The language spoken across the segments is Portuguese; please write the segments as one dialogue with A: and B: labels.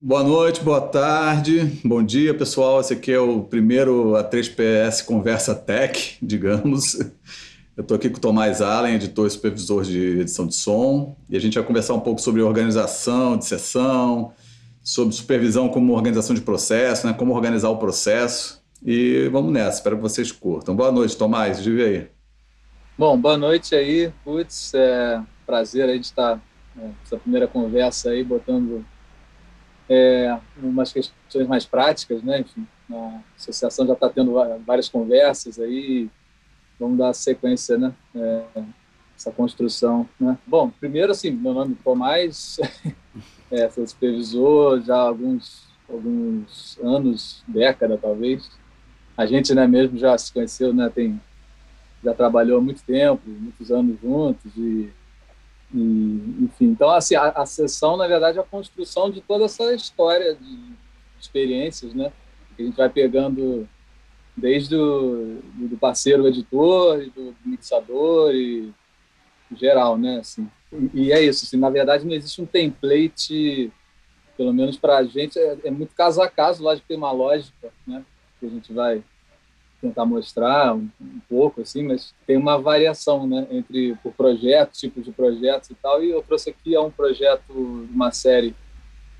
A: Boa noite, boa tarde, bom dia, pessoal. Esse aqui é o primeiro A3PS Conversa Tech, digamos. Eu estou aqui com o Tomás Allen, editor e supervisor de edição de som, e a gente vai conversar um pouco sobre organização de sessão, sobre supervisão como organização de processo, né? como organizar o processo. E vamos nessa, espero que vocês curtam. Boa noite, Tomás, diga aí.
B: Bom, boa noite aí, putz, é prazer aí de estar nessa primeira conversa aí, botando é, umas questões mais práticas, né? Enfim, a associação já está tendo várias conversas aí, vamos dar sequência, né? É, essa construção, né? Bom, primeiro, assim, meu nome é Tomás, é, sou supervisor já há alguns, alguns anos, década talvez. A gente, né, mesmo já se conheceu, né? Tem, já trabalhou há muito tempo, muitos anos juntos e e, enfim, então assim, a, a sessão, na verdade, é a construção de toda essa história de experiências, né? Que a gente vai pegando desde o do parceiro editor, do mixador e geral, né? Assim, e é isso. Assim, na verdade, não existe um template, pelo menos para a gente, é, é, muito caso a caso. Lógico que tem uma lógica, né? Que a gente vai tentar mostrar um, um, pouco assim, mas tem uma variação, né, entre por projetos, tipos de projetos e tal. E eu trouxe aqui é um projeto de uma série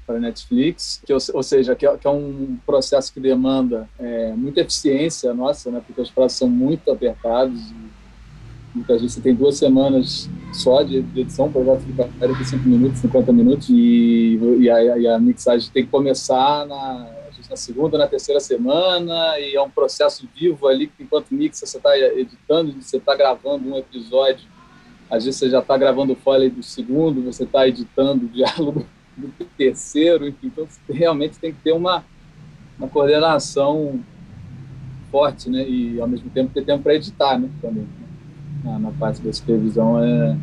B: para Netflix, que ou, seja, que é, que é, um processo que demanda é, muita eficiência nossa, né, porque os prazos são muito apertados. muitas vezes você tem duas semanas só de, de edição, o projeto fica 45 minutos, 50 minutos, e, e, a, e a mixagem tem que começar na na segunda, na terceira semana, e é um processo vivo ali, enquanto mixa você está editando, você está gravando um episódio, às vezes você já está gravando o file do segundo, você está editando o diálogo do terceiro, enfim, então realmente tem que ter uma, uma coordenação forte, né, e ao mesmo tempo ter tempo para editar, né, também, na, na parte da supervisão é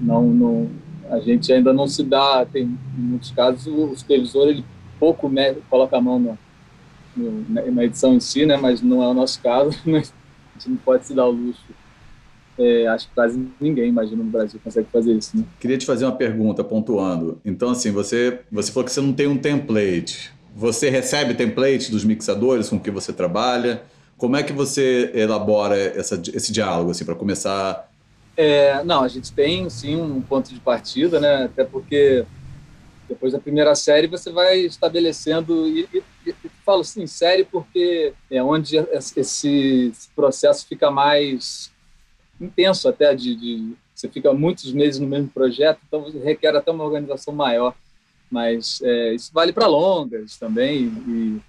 B: não, não a gente ainda não se dá, tem em muitos casos o supervisor ele pouco coloca a mão no, na edição em si, né? Mas não é o nosso caso. Mas a gente não pode se dar o luxo. É, acho que quase ninguém, imagina, no Brasil consegue fazer isso, né?
A: Queria te fazer uma pergunta, pontuando. Então, assim, você, você falou que você não tem um template. Você recebe template dos mixadores com que você trabalha? Como é que você elabora essa, esse diálogo, assim, para começar?
B: É, não, a gente tem, sim, um ponto de partida, né? Até porque depois da primeira série, você vai estabelecendo. E, e, e falo assim, série porque é onde esse, esse processo fica mais intenso, até de, de, Você fica muitos meses no mesmo projeto, então requer até uma organização maior. Mas é, isso vale para longas também. E,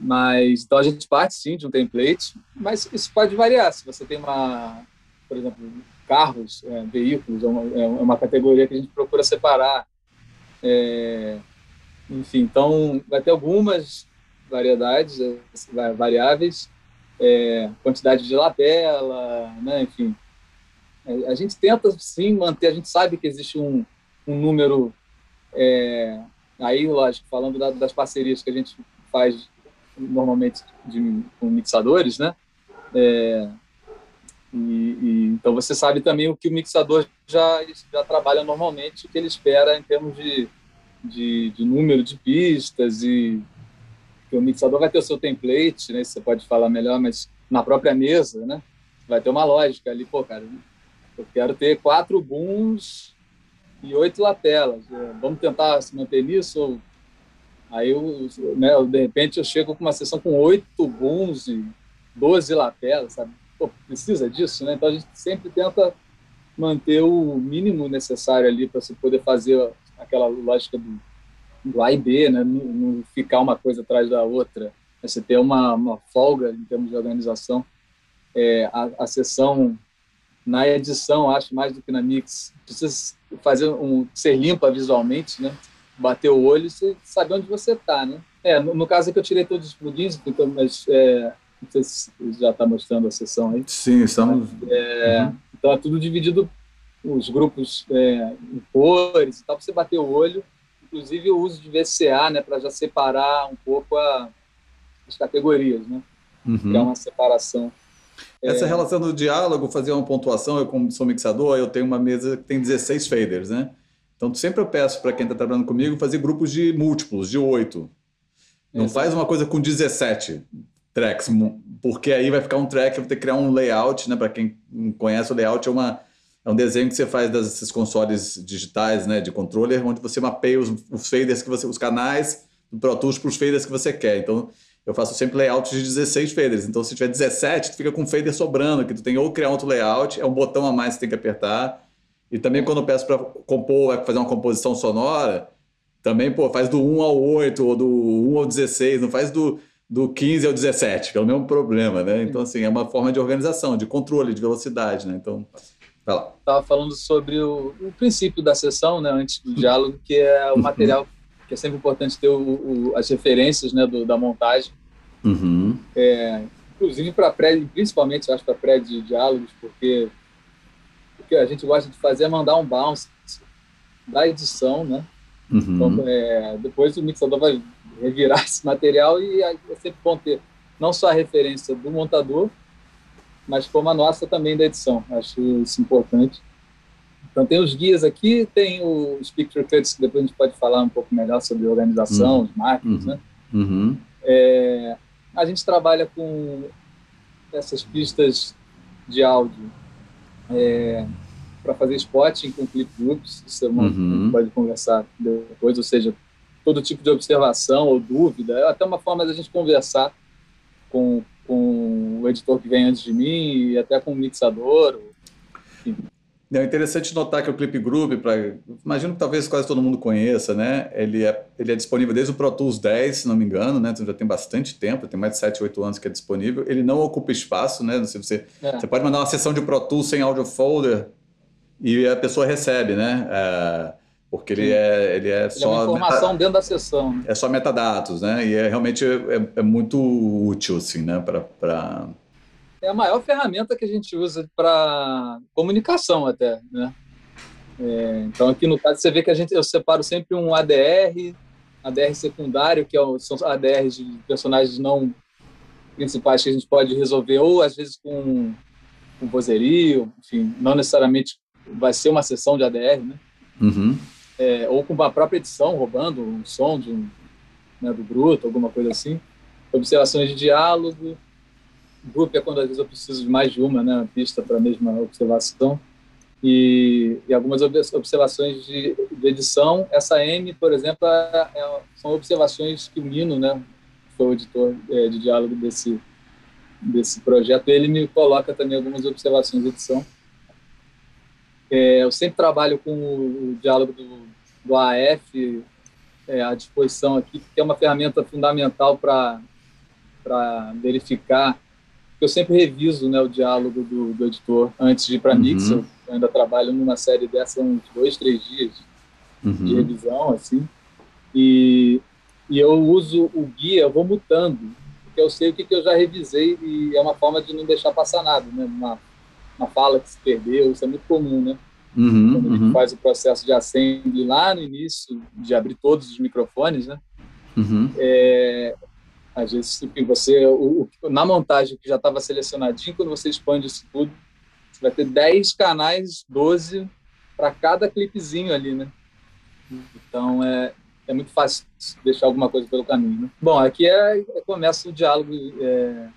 B: mas então a gente parte sim de um template, mas isso pode variar. Se você tem uma, por exemplo, carros, é, veículos, é uma, é uma categoria que a gente procura separar é, enfim, então vai ter algumas variedades, é, variáveis, é, quantidade de lapela, né? enfim. A gente tenta, sim, manter, a gente sabe que existe um, um número, é, aí, lógico, falando da, das parcerias que a gente faz normalmente de, com mixadores, né? É, e, e, então você sabe também o que o mixador já, já trabalha normalmente, o que ele espera em termos de, de, de número de pistas e o mixador vai ter o seu template, né? Você pode falar melhor, mas na própria mesa, né? Vai ter uma lógica ali, pô, cara, eu quero ter quatro booms e oito lapelas. É, vamos tentar se manter nisso? Ou... Aí, eu, né, de repente, eu chego com uma sessão com oito booms e doze lapelas, sabe? Pô, precisa disso, né? Então a gente sempre tenta manter o mínimo necessário ali para você poder fazer aquela lógica do, do A e B, né? Não, não, ficar uma coisa atrás da outra. Você ter uma, uma folga em termos de organização. É, a, a sessão na edição, acho mais do que na mix, precisa fazer um ser limpa visualmente, né? Bater o olho e saber onde você está, né? É, no, no, caso é que eu tirei todos os plugins, então, mas é, não sei se já está mostrando a sessão aí.
A: Sim, estamos.
B: É, uhum. Então é tudo dividido, os grupos é, em cores e tal, para você bater o olho. Inclusive o uso de VCA, né, para já separar um pouco a, as categorias, né? Uhum. uma separação.
A: Essa é... relação do diálogo, fazer uma pontuação, eu como sou mixador, eu tenho uma mesa que tem 16 faders, né? Então, sempre eu peço para quem está trabalhando comigo fazer grupos de múltiplos, de oito. Não Exato. faz uma coisa com 17 tracks, porque aí vai ficar um track, vai ter que criar um layout, né? Para quem não conhece, o layout é, uma, é um desenho que você faz desses consoles digitais, né? De controller, onde você mapeia os, os faders que você, os canais do Pro Tools para os faders que você quer. Então, eu faço sempre layouts de 16 faders. Então, se tiver 17, tu fica com fader sobrando, que tu tem ou criar outro layout, é um botão a mais que tem que apertar. E também quando eu peço para compor, fazer uma composição sonora, também, pô, faz do 1 ao 8 ou do 1 ao 16, não faz do, do 15 ao 17, que é o mesmo problema, né? Então, assim, é uma forma de organização, de controle, de velocidade, né? Então, vai lá.
B: Estava falando sobre o, o, princípio da sessão, né, antes do diálogo, que é o uhum. material, que é sempre importante ter o, o, as referências né, do, da montagem.
A: Uhum.
B: É, inclusive para pré, principalmente, eu acho, para pré-diálogos, porque o que a gente gosta de fazer é mandar um bounce da edição, né?
A: Uhum.
B: Então, é, depois o mixador vai revirar esse material e é sempre bom ter não só a referência do montador, mas como a nossa também da edição. Acho isso importante. Então tem os guias aqui, tem os picture cuts, que depois a gente pode falar um pouco melhor sobre organização, uhum. os máquinas,
A: uhum.
B: né?
A: Uhum.
B: É, a gente trabalha com essas pistas de áudio é, para fazer spotting com clip groups, isso é uma, uhum. pode conversar depois, ou seja, todo tipo de observação ou dúvida, é até uma forma da gente conversar com, com o editor que vem antes de mim e até com o mixador.
A: É interessante notar que o Clip Group, pra, imagino que talvez quase todo mundo conheça, né? Ele é, ele é disponível desde o Pro Tools 10, se não me engano, né? Então já tem bastante tempo, tem mais de 7, 8 anos que é disponível. Ele não ocupa espaço, né? Se você, é. você pode mandar uma sessão de Pro Tools sem audio folder e a pessoa recebe, né? É, porque ele é, ele é
B: ele
A: só.
B: É uma informação meta, dentro da sessão. Né?
A: É só metadados, né? E é realmente é, é muito útil, assim, né? Para. Pra...
B: É a maior ferramenta que a gente usa para comunicação, até, né? É, então, aqui no caso, você vê que a gente, eu separo sempre um ADR, ADR secundário, que é o, são ADRs de personagens não principais que a gente pode resolver, ou às vezes com, com vozerio, enfim, não necessariamente vai ser uma sessão de ADR, né?
A: Uhum.
B: É, ou com a própria edição, roubando um som de um, né, do bruto, alguma coisa assim. Observações de diálogo. Group é quando às vezes eu preciso de mais de uma né, pista para a mesma observação. E, e, algumas observações de, de, edição. Essa M, por exemplo, é, é, são observações que o Nino, né, foi o editor é, de diálogo desse, desse projeto, ele me coloca também algumas observações de edição. É, eu sempre trabalho com o diálogo do, do AF é, à disposição aqui, que é uma ferramenta fundamental para verificar. Eu sempre reviso né, o diálogo do, do editor antes de ir para a uhum. mix. Eu ainda trabalho numa série dessa uns dois, três dias uhum. de revisão, assim. E, e eu uso o guia, eu vou mutando, porque eu sei o que, que eu já revisei e é uma forma de não deixar passar nada, né? Uma, uma fala que se perdeu, isso é muito comum, né?
A: Uhum,
B: Quando a gente uhum. faz o processo de assembly lá no início, de abrir todos os microfones, né?
A: Uhum.
B: É, às vezes, você, o, o, na montagem que já estava selecionadinho, quando você expande isso tudo, você vai ter 10 canais, 12 para cada clipezinho ali, né? Então, é, é muito fácil deixar alguma coisa pelo caminho. Né? Bom, aqui é, é começa o diálogo é,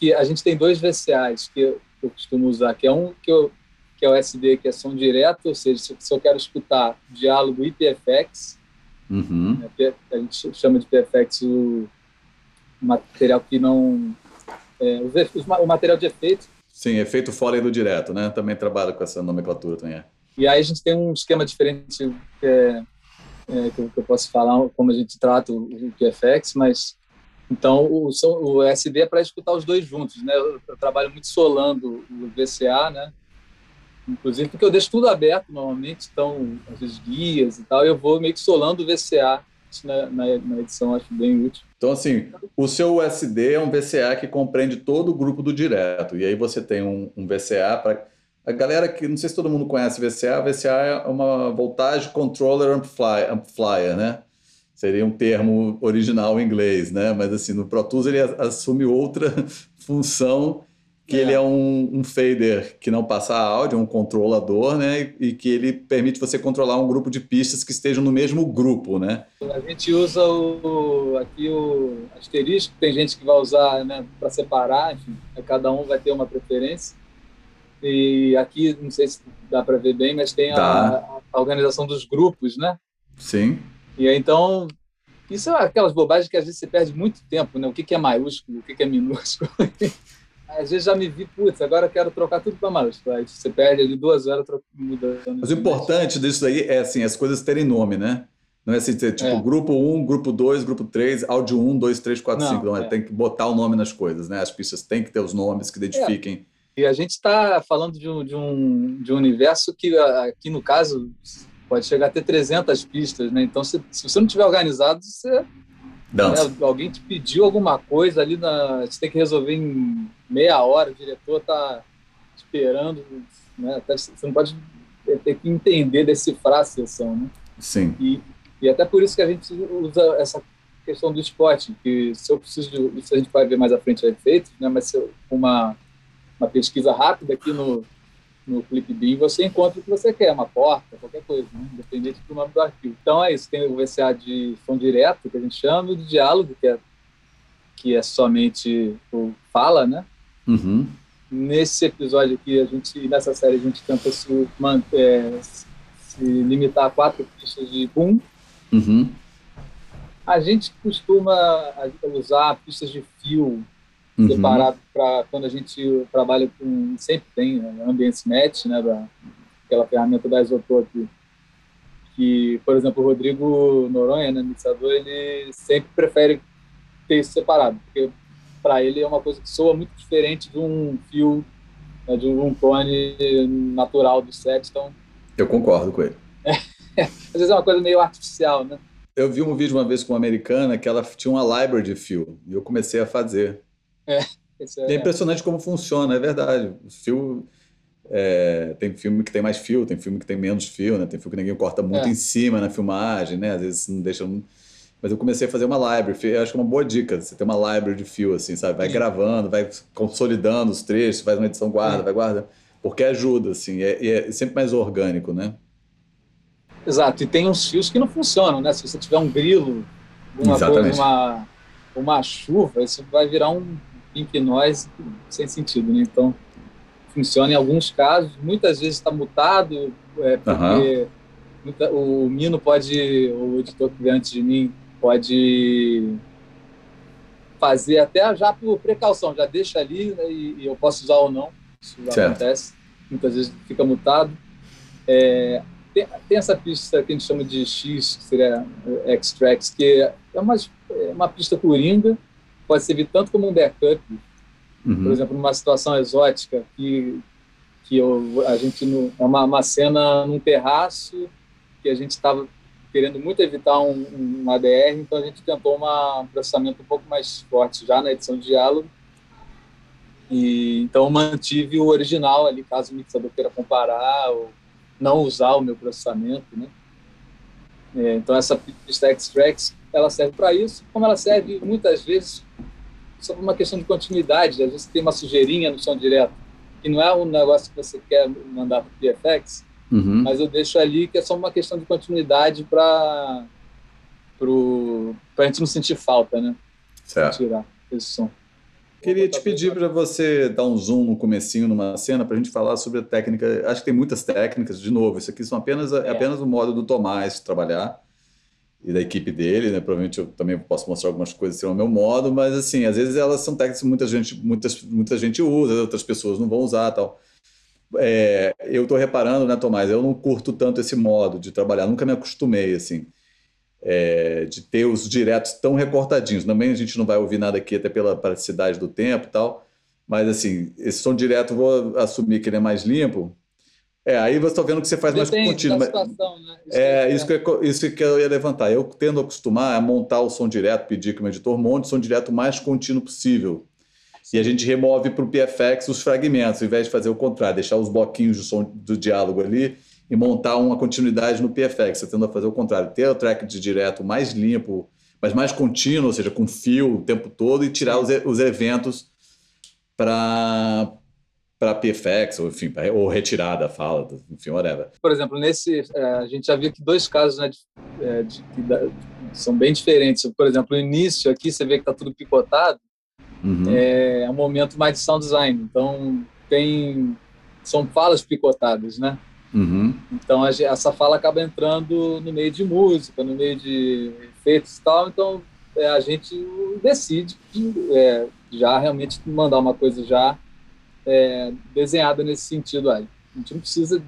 B: que a gente tem dois VCAs que eu, que eu costumo usar, que é um que, eu, que é o SD, que é som direto, ou seja, se, se eu quero escutar diálogo e PFX,
A: uhum.
B: né, a gente chama de PFX o material que não... É, o, o material de efeito.
A: Sim, efeito fora do direto, né? Também trabalho com essa nomenclatura também. É.
B: E aí a gente tem um esquema diferente é, é, que, eu, posso falar como a gente trata o, o PFX, mas então o, o SD é para escutar os dois juntos, né? Eu, eu, trabalho muito solando o VCA, né? Inclusive porque eu deixo tudo aberto normalmente, então às vezes guias e tal, eu vou meio que solando o VCA isso na, na, na edição acho bem útil.
A: Então, assim, o seu USD é um VCA que compreende todo o grupo do direto. E aí você tem um, um VCA para a galera que, não sei se todo mundo conhece VCA, VCA é uma voltagem controller amplifier, amplifier, né? Seria um termo original em inglês, né? Mas assim, no Pro Tools ele assume outra função que é. ele é um, um, fader que não passa áudio, é um controlador, né? E, e, que ele permite você controlar um grupo de pistas que estejam no mesmo grupo, né?
B: A gente usa o, aqui o asterisco, tem gente que vai usar né, para separar, enfim, cada um vai ter uma preferência. E aqui, não sei se dá para ver bem, mas tem tá. a, a, organização dos grupos, né?
A: Sim.
B: E aí, então, isso é aquelas bobagens que às vezes você perde muito tempo, né? O que, que é maiúsculo, o que, que é minúsculo. às vezes já me vi, putz, agora eu quero trocar tudo para maiúsculo. Aí você perde ali duas horas mudando.
A: Mas o importante disso aí é assim, as coisas terem nome, né? Não é assim, tipo, é. grupo 1, grupo 2, grupo 3, áudio 1, 2, 3, 4, não, 5. Não, é. tem que botar o nome nas coisas, né? As pistas têm que ter os nomes que identifiquem.
B: É. E a gente está falando de um, de, um, de um universo que, aqui no caso, pode chegar a ter 300 pistas, né? Então, se, se você não tiver organizado, você né, alguém te pediu alguma coisa ali, na, você tem que resolver em meia hora, o diretor está esperando, né? Até, você não pode ter que entender, decifrar a sessão, né?
A: Sim.
B: E, e até por isso que a gente usa essa questão do esporte, que se eu preciso de, isso a gente vai ver mais à frente a efeito, né? Mas se eu, uma, uma pesquisa rápida aqui no no Clipbeam, você encontra o que você quer, uma porta, qualquer coisa, né? independente do nome do arquivo. Então é isso, tem o VCA de som direto, que a gente chama, e de diálogo, que é, que é somente o fala, né?
A: Uhum.
B: Nesse episódio aqui, a gente, nessa série, a gente tenta se, manter, se limitar a quatro pistas de boom.
A: Uhum.
B: A gente costuma usar pistas de fio uhum. separado para quando a gente trabalha com sempre tem né, Ambience Match, né, da, aquela ferramenta da Isotope que, por exemplo, o Rodrigo Noronha, né, mixador, ele sempre prefere ter isso separado, porque para ele é uma coisa que soa muito diferente de um fio, né, de um tone natural do set, então...
A: Eu concordo com ele.
B: É, às vezes é uma coisa meio artificial, né?
A: Eu vi um vídeo uma vez com uma americana que ela tinha uma library de fio e eu comecei a fazer.
B: É,
A: é, é impressionante como funciona, é verdade. O fio. É, tem filme que tem mais fio, tem filme que tem menos fio, né? Tem filme que ninguém corta muito é. em cima na filmagem, né? Às vezes não deixa. Mas eu comecei a fazer uma library, eu acho que é uma boa dica. Você tem uma library de fio, assim, sabe? Vai Sim. gravando, vai consolidando os trechos, faz uma edição, guarda, vai guarda. Porque ajuda, assim, é, é sempre mais orgânico, né?
B: Exato, e tem uns fios que não funcionam, né? Se você tiver um grilo, uma uma, uma chuva, isso vai virar um Pink Noise sem sentido, né? Então, funciona em alguns casos, muitas vezes está mutado, é, porque uhum. o Mino pode, o editor que veio antes de mim, pode fazer até já por precaução, já deixa ali né, e, e, eu posso usar ou não, isso acontece, muitas vezes fica mutado. É, tem, tem, essa pista que a gente chama de X, que seria Extracts, que é uma, é uma pista coringa, pode servir tanto como um backup, uhum. por exemplo, numa situação exótica que que eu, a gente no, é uma, uma cena num terraço que a gente estava querendo muito evitar um, um, ADR, então a gente tentou uma, um processamento um pouco mais forte já na edição de diálogo. E, então mantive o original ali, caso o mixador queira comparar ou não usar o meu processamento, né? É, então essa pista extracts ela serve para isso, como ela serve muitas vezes só por uma questão de continuidade. Às vezes tem uma sujeirinha no som direto, que não é um negócio que você quer mandar para o PFX, uhum. mas eu deixo ali que é só uma questão de continuidade para a gente não sentir falta, né?
A: Certo.
B: Tirar esse som.
A: Queria te pedir para você dar um zoom no comecinho numa cena para a gente falar sobre a técnica. Acho que tem muitas técnicas. De novo, isso aqui são apenas é, é apenas o modo do Tomás trabalhar e da equipe dele, né? Provavelmente eu também posso mostrar algumas coisas assim, ao meu modo, mas assim, às vezes elas são técnicas que muita gente, muitas, muita gente usa, outras pessoas não vão usar tal. É, eu estou reparando, né, Tomás? Eu não curto tanto esse modo de trabalhar, nunca me acostumei assim. É, de ter os diretos tão recortadinhos. Também a gente não vai ouvir nada aqui, até pela praticidade do tempo e tal. Mas, assim, esse som direto, vou assumir que ele é mais limpo, é, aí você está vendo que você faz Depende mais contínuo. Mas... Né? Isso é, é, isso, que eu, isso que eu ia levantar. Eu tendo a acostumar a montar o som direto, pedir que o editor monte o som direto mais contínuo possível. E a gente remove para o PFX os fragmentos, ao invés de fazer o contrário, deixar os bloquinhos do som do diálogo ali e montar uma continuidade no PFX. Você tendo a fazer o contrário, ter o track de direto mais limpo, mas mais contínuo, ou seja, com fio o tempo todo, e tirar os, os eventos para para PFX, ou enfim, ou retirada a fala, enfim, whatever.
B: Por exemplo, nesse, é, a gente já viu que dois casos né, de, é, de, de, são bem diferentes. Por exemplo, no início aqui você vê que está tudo picotado, uhum. é, é um momento mais de sound design. Então tem são falas picotadas, né? Uhum. Então essa fala acaba entrando no meio de música, no meio de efeitos e tal. Então é, a gente decide é, já realmente mandar uma coisa já é, desenhada nesse sentido aí. A gente não precisa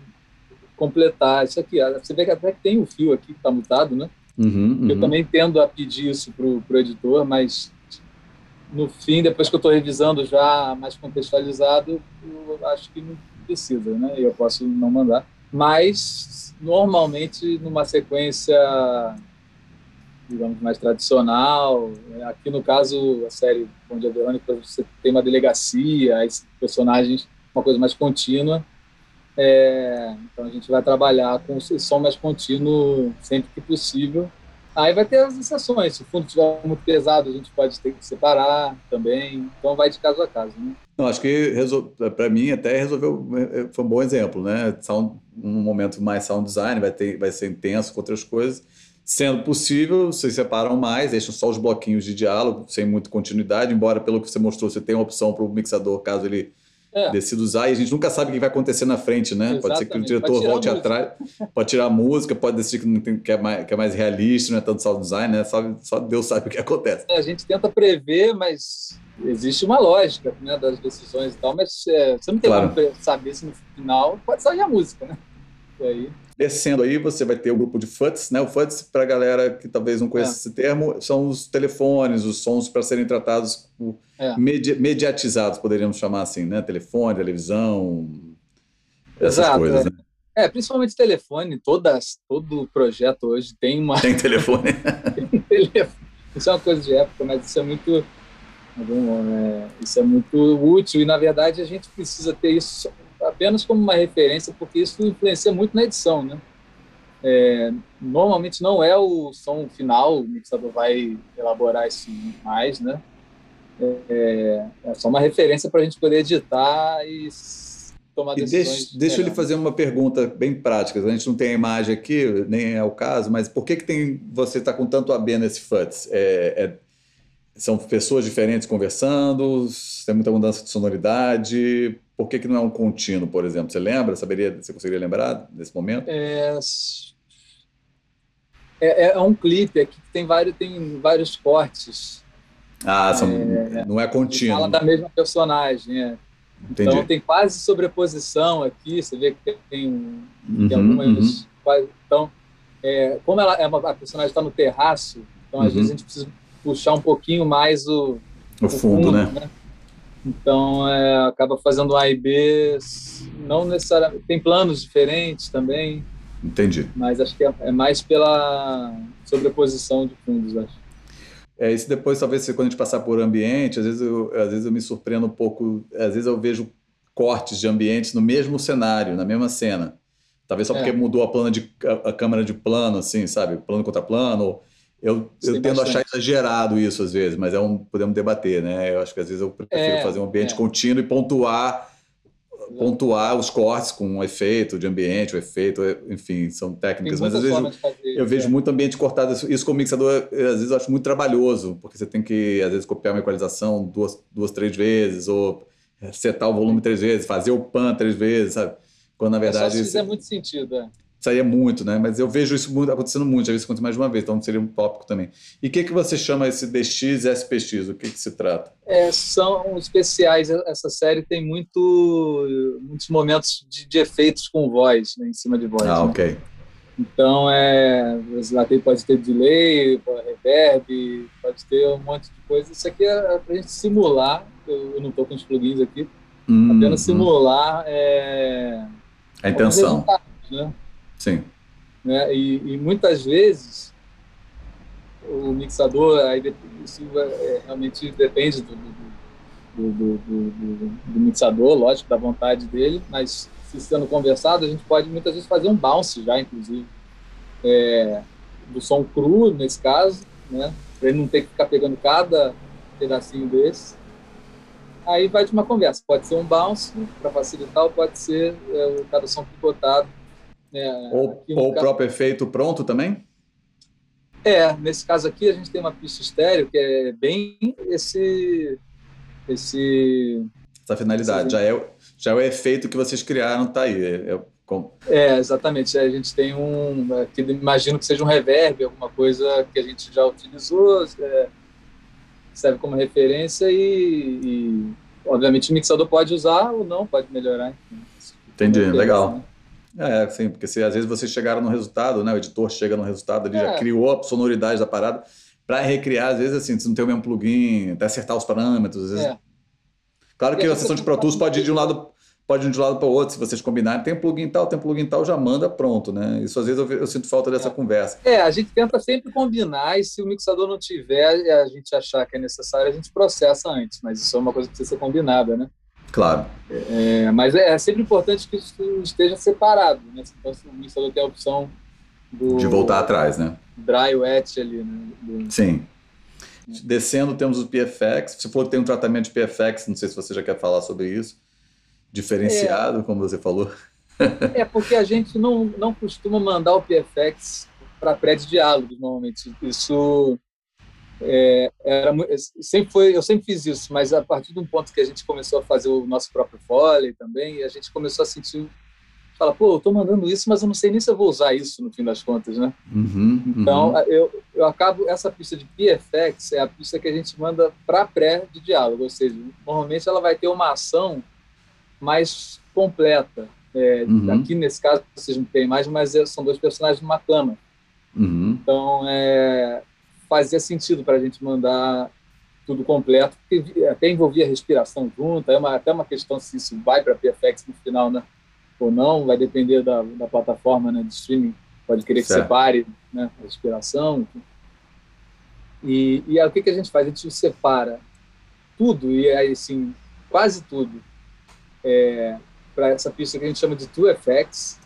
B: completar isso aqui. Você vê que até tem o fio aqui que está mutado, né? Uhum, uhum. Eu também tendo a pedir isso para o editor, mas no fim, depois que eu estou revisando já mais contextualizado, eu acho que não precisa, né? Eu posso não mandar. Mas, normalmente, numa sequência, digamos, mais tradicional, aqui no caso, a série Bom Dia Verônica, você tem uma delegacia, esses personagens, uma coisa mais contínua. É, então, a gente vai trabalhar com som mais contínuo sempre que possível Aí vai ter as exceções. Se o fundo estiver muito pesado, a gente pode ter que separar também. Então vai de caso a caso. Né?
A: Não, acho que para mim até resolveu. É, foi um bom exemplo, né? Sound, um momento mais sound design, vai, ter, vai ser intenso com outras coisas. Sendo possível, vocês separam mais, deixam só os bloquinhos de diálogo, sem muita continuidade, embora pelo que você mostrou, você tem uma opção para o mixador, caso ele é. decida usar, e a gente nunca sabe o que vai acontecer na frente, né? Exatamente. Pode ser que o diretor volte atrás, pode tirar a música, pode decidir que, não tem, que, é mais, que é mais realista, não é tanto sound design, né? Só, só Deus sabe o que acontece.
B: É, a gente tenta prever, mas existe uma lógica né, das decisões e tal, mas é, você não tem claro. como saber se no final pode sair a música, né? Aí
A: Descendo aí, você vai ter o grupo de FUTs, né? O FUTs, para a galera que talvez não conheça é. esse termo, são os telefones, os sons para serem tratados, é. medi mediatizados, poderíamos chamar assim, né? Telefone, televisão, essas Exato, coisas,
B: é.
A: né?
B: É, principalmente telefone, todas, todo projeto hoje tem uma.
A: Tem telefone.
B: tem telefone. Isso é uma coisa de época, mas isso é muito. É, isso é muito útil e, na verdade, a gente precisa ter isso apenas como uma referência, porque isso influencia muito na edição, né? É, normalmente não é o som final, o mixador vai elaborar isso mais, né? É, é só uma referência para a gente poder editar e tomar decisões.
A: E deixa, deixa eu lhe fazer uma pergunta bem prática. A gente não tem a imagem aqui, nem é o caso, mas por que, que tem, você está com tanto AB nesse FUTS? É, é, são pessoas diferentes conversando? Tem muita mudança de sonoridade? Por que, que não é um contínuo, por exemplo? Você lembra? Saberia, você conseguiria lembrar desse momento?
B: É, é, é um clipe aqui que tem vários, tem vários cortes.
A: Ah, são, é, não é contínuo.
B: Fala da mesma personagem, é. Entendi. Então tem quase sobreposição aqui, você vê que tem, uhum, tem algumas. Uhum. Então, é, como ela é uma, a personagem está no terraço, então às uhum. vezes a gente precisa puxar um pouquinho mais o,
A: o, o fundo, fundo, né? né?
B: Então, é, acaba fazendo A e B, não necessariamente. Tem planos diferentes também.
A: Entendi.
B: Mas acho que é, é mais pela sobreposição de fundos, acho.
A: É, isso depois, talvez, quando a gente passar por ambiente, às vezes, eu, às vezes eu me surpreendo um pouco, às vezes eu vejo cortes de ambientes no mesmo cenário, na mesma cena. Talvez só porque é. mudou a, plana de, a, a, câmera de plano, assim, sabe? Plano contra plano, ou eu, eu tendo a achar exagerado isso às vezes, mas é um podemos debater, né? Eu acho que às vezes eu prefiro é, fazer um ambiente é. contínuo e pontuar pontuar os cortes com um efeito de ambiente, o um efeito, enfim, são técnicas, mas às vezes eu, eu vejo é. muito ambiente cortado, isso com o mixador, às vezes eu acho muito trabalhoso, porque você tem que, às vezes, copiar uma equalização duas, duas três vezes, ou setar o volume três vezes, fazer o pan três vezes, sabe? Quando na verdade. É só
B: se fizer muito sentido, é
A: saía muito, né? Mas eu vejo isso muito, acontecendo muito, já vi isso acontecer mais de uma vez, então seria um tópico também. E o que, que você chama esse DX e SPX? O que, que se trata?
B: É, são especiais. Essa série tem muito, muitos momentos de, de efeitos com voz, né, em cima de voz.
A: Ah,
B: né?
A: ok.
B: Então, é, lá tem, pode ter delay, reverb, pode ter um monte de coisa. Isso aqui é para a gente simular, eu, não estou com os plugins aqui, hum, apenas hum. simular hum. é,
A: a intenção.
B: Né?
A: Sim.
B: Né? E, e muitas vezes o mixador, aí isso é, realmente depende do do, do, do, do, mixador, lógico, da vontade dele, mas se sendo conversado, a gente pode muitas vezes fazer um bounce já, inclusive, é, do som cru, nesse caso, né? para ele não ter que ficar pegando cada pedacinho desse. aí vai de uma conversa. Pode ser um bounce para facilitar, ou pode ser é, cada som picotado.
A: É, ou ou o próprio efeito pronto também?
B: É, nesse caso aqui a gente tem uma pista estéreo que é bem esse esse
A: essa finalidade esse... já é já é o efeito que vocês criaram tá aí é,
B: é, é exatamente a gente tem um que imagino que seja um reverb alguma coisa que a gente já utilizou é, serve como referência e, e, obviamente o mixador pode usar ou não pode melhorar
A: entendi legal né? É, sim, porque se às vezes vocês chegaram no resultado, né? O editor chega no resultado, ele é. já criou a sonoridade da parada. Para recriar, às vezes, assim, você não tem o mesmo plugin, até acertar os parâmetros. Vezes... É. Claro que a sessão de Pro Tools pode ir de um lado pode ir de um lado para o outro, se vocês combinarem. Tem plugin tal, tem plugin tal, já manda pronto, né? Isso às vezes eu, eu sinto falta dessa
B: é.
A: conversa.
B: É, a gente tenta sempre combinar e se o mixador não tiver a gente achar que é necessário, a gente processa antes, mas isso é uma coisa que precisa ser combinada, né?
A: Claro.
B: É, mas é, é, sempre importante que isso esteja separado, né? Então, o mixador tem a opção do...
A: De voltar atrás, né?
B: Dry wet ali, né? Do...
A: Sim. Descendo, temos o PFX. Se for ter um tratamento de PFX, não sei se você já quer falar sobre isso. Diferenciado, é, como você falou.
B: é, porque a gente não, não costuma mandar o PFX para pré-diálogos, normalmente. Isso é, era, sempre foi, eu sempre fiz isso, mas a partir de um ponto que a gente começou a fazer o nosso próprio Foley também, a gente começou a sentir, fala, pô, eu estou mandando isso, mas eu não sei nem se eu vou usar isso no fim das contas, né?
A: Uhum,
B: uhum. Então, eu, eu acabo, essa pista de PFX é a pista que a gente manda para pré de diálogo, ou seja, normalmente ela vai ter uma ação mais completa. É, uhum. Aqui, nesse caso, vocês não têm mais, mas é, são dois personagens numa cama.
A: Uhum.
B: Então, é, fazia sentido para a gente mandar tudo completo, porque até envolvia respiração junto, é uma, até uma questão se isso vai para PFX no final, né? Ou não, vai depender da, da plataforma né, de streaming, pode querer certo. que separe né, a respiração. E, e aí, o que, que a gente faz? A gente separa tudo, e aí, assim, quase tudo, é, para essa pista que a gente chama de Two Effects,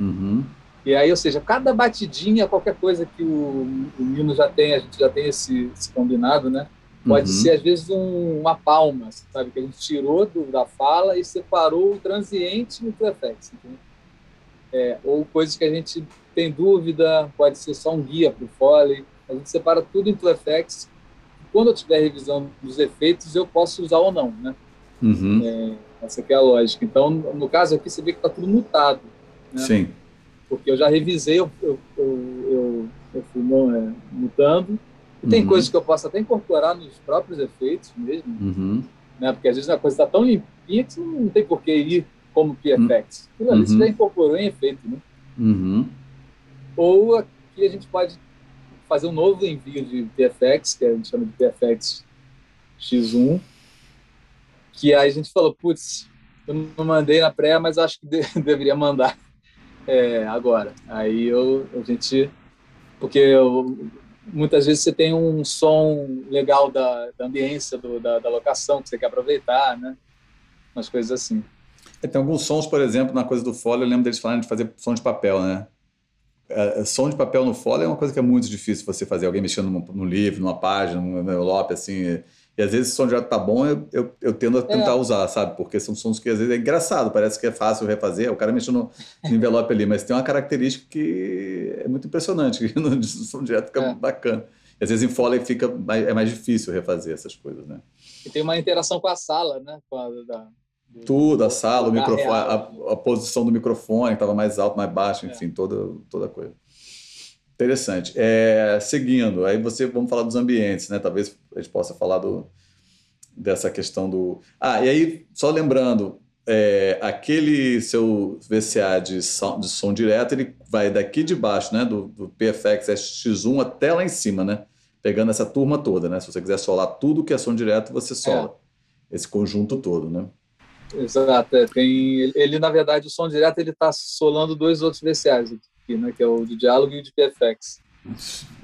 A: uhum.
B: E aí, ou seja, cada batidinha, qualquer coisa que o, o Nino já tem, a gente já tem esse, esse combinado, né? Pode uhum. ser, às vezes, um, uma palma, sabe? Que a gente tirou do, da fala e separou o transiente no TrueFX. É, ou coisas que a gente tem dúvida, pode ser só um guia para o Foley. A gente separa tudo em TrueFX. Quando eu estiver revisando os efeitos, eu posso usar ou não, né?
A: Uhum.
B: É, essa é a lógica. Então, no caso aqui, você vê que está tudo mutado. Né?
A: Sim
B: porque eu já revisei, eu, eu, eu, eu fui é, mutando. E tem uhum. coisas que eu posso até incorporar nos próprios efeitos mesmo,
A: uhum.
B: né? porque às vezes a coisa está tão limpinha que não tem por que ir como PFX. Aquilo ali uhum. você já incorporou em efeito. Né?
A: Uhum.
B: Ou aqui a gente pode fazer um novo envio de PFX, que a gente chama de PFX X1, que aí a gente falou, putz, eu não mandei na pré, mas acho que de deveria mandar é, agora. Aí eu, a gente. Porque eu, muitas vezes você tem um som legal da, da ambiência, do, da, da, locação que você quer aproveitar, né? Umas coisas assim.
A: É, tem alguns sons, por exemplo, na coisa do folha, eu lembro deles falando de fazer som de papel, né? É, é, som de papel no folha é uma coisa que é muito difícil você fazer. Alguém mexendo no, no livro, numa página, num envelope, assim. E às vezes se o som direto tá bom, eu, eu, eu tendo a tentar é. usar, sabe? Porque são sons que às vezes é engraçado, parece que é fácil refazer, o cara mexendo no, no envelope ali, mas tem uma característica que é muito impressionante, que no som direto fica é. bacana. E às vezes em Foley fica mais, é mais difícil refazer essas coisas, né?
B: E tem uma interação com a sala, né? Com a, da,
A: do, Tudo, a sala, o microfone, a, a, posição do microfone estava mais alto, mais baixo, enfim, é. toda, toda coisa. Interessante. É, seguindo, aí você vamos falar dos ambientes, né? Talvez a gente possa falar do, dessa questão do. Ah, e aí, só lembrando, é, aquele seu VCA de som, de som direto, ele vai daqui de baixo, né? Do, do PFX X1 até lá em cima, né? Pegando essa turma toda, né? Se você quiser solar tudo que é som direto, você sola. É. Esse conjunto todo, né?
B: Exato. É, tem, ele, na verdade, o som direto ele está solando dois outros VCAs aqui, né, que é o de diálogo e o de PFX.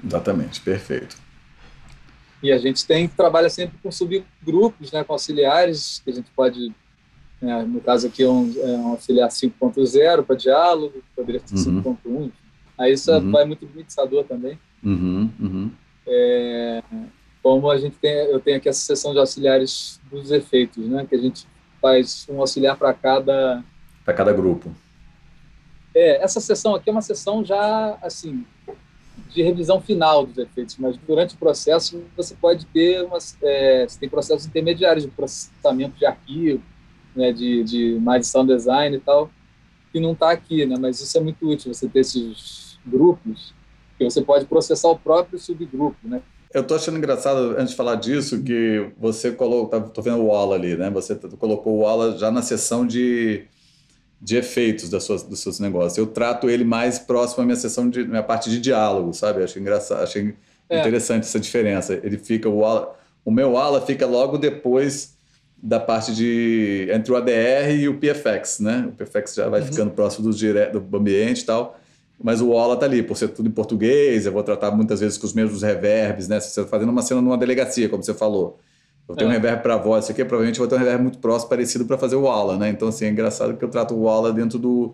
A: Exatamente, perfeito.
B: E a gente tem trabalha sempre com subgrupos, né, com auxiliares, que a gente pode, né, no caso aqui, é um, é um auxiliar 5.0 para diálogo, poderia ser uhum. 5.1. Aí isso uhum. vai muito do mixador também.
A: Uhum, uhum.
B: É, como a gente tem, eu tenho aqui essa sessão de auxiliares dos efeitos, né? Que a gente faz um auxiliar para cada
A: para cada grupo.
B: É, essa sessão aqui é uma sessão já assim de revisão final dos efeitos, mas durante o processo você pode ter umas, é, você tem processos intermediários de processamento de arquivo, né, de, de mais sound design e tal, que não está aqui, né? Mas isso é muito útil você ter esses grupos que você pode processar o próprio subgrupo, né?
A: Eu tô achando engraçado, antes de falar disso, que você colocou, tá, tô vendo o Walla ali, né? Você colocou o Walla já na seção de, de efeitos das suas, dos seus negócios. Eu trato ele mais próximo à minha sessão de minha parte de diálogo, sabe? Achei engraçado, achei é. interessante essa diferença. Ele fica o Walla, o meu Walla fica logo depois da parte de entre o ADR e o PFX, né? O PFX já vai uhum. ficando próximo do, dire, do ambiente e tal. Mas o Ola tá ali, por ser tudo em português, eu vou tratar muitas vezes com os mesmos reverbs, né? Se você está fazendo uma cena numa delegacia, como você falou. Eu tenho é. um reverb para voz, isso aqui provavelmente eu vou ter um reverb muito próximo, parecido para fazer o Ola, né? Então, assim, é engraçado que eu trato o Ola dentro do,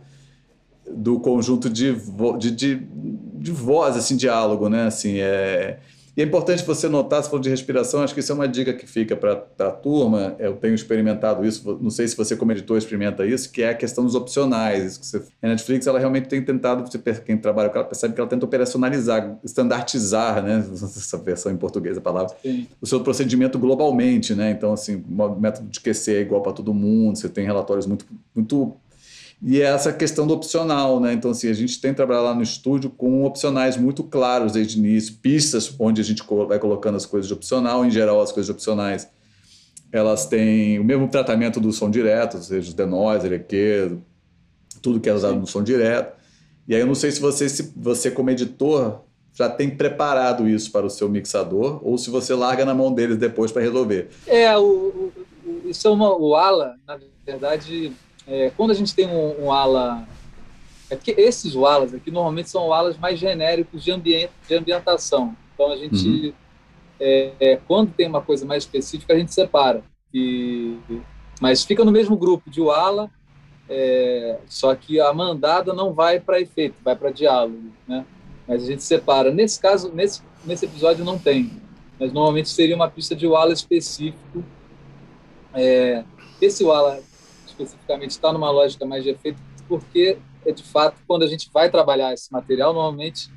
A: do conjunto de, de, de, de voz, assim, diálogo, né? Assim, é... E é importante você notar, se for de respiração, acho que isso é uma dica que fica para a turma. Eu tenho experimentado isso, não sei se você, como editor, experimenta isso, que é a questão dos opcionais. Você, a Netflix ela realmente tem tentado, quem trabalha com ela percebe que ela tenta operacionalizar, standardizar, né? essa versão em português a palavra, Sim. o seu procedimento globalmente. Né? Então, assim, o método de QC é igual para todo mundo, você tem relatórios muito, muito e é essa questão do opcional, né? Então, assim, a gente tem trabalhado lá no estúdio com opcionais muito claros desde o início, pistas onde a gente vai colocando as coisas de opcional, em geral as coisas opcionais, elas têm o mesmo tratamento do som direto, ou seja, os denoiser, EQ, tudo que é usado no som direto. E aí eu não sei se você, se você como editor já tem preparado isso para o seu mixador ou se você larga na mão deles depois para resolver.
B: É, o, o, isso é uma, o ALA, na verdade, é, quando a gente tem um, um, ala. É porque esses alas aqui normalmente são alas mais genéricos de, ambiente, de ambientação. Então a gente. Uhum. É, é, quando tem uma coisa mais específica, a gente separa. E, mas fica no mesmo grupo de Wala, é, só que a mandada não vai para efeito, vai para diálogo. Né? Mas a gente separa. Nesse caso, nesse, nesse episódio não tem. Mas normalmente seria uma pista de Wala específico. É, esse Wala especificamente está numa lógica mais de efeito, porque, é de fato, quando a gente vai trabalhar esse material, normalmente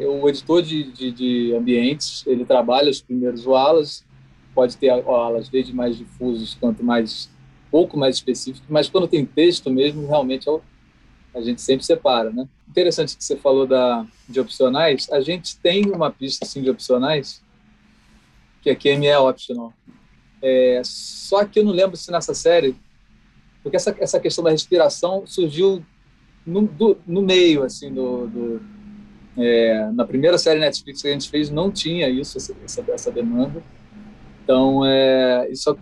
B: o editor de, de, de ambientes, ele trabalha os primeiros alas, pode ter alas desde mais difusos quanto mais pouco mais específicos, mas quando tem texto mesmo, realmente é a gente sempre separa, né? Interessante que você falou da, de opcionais. A gente tem uma pista assim, de opcionais que aqui é optional. É, só que eu não lembro se nessa série porque essa, essa questão da respiração surgiu no, do, no meio, assim, do, do é, na primeira série Netflix que a gente fez não tinha isso, essa, essa demanda. Então, é, isso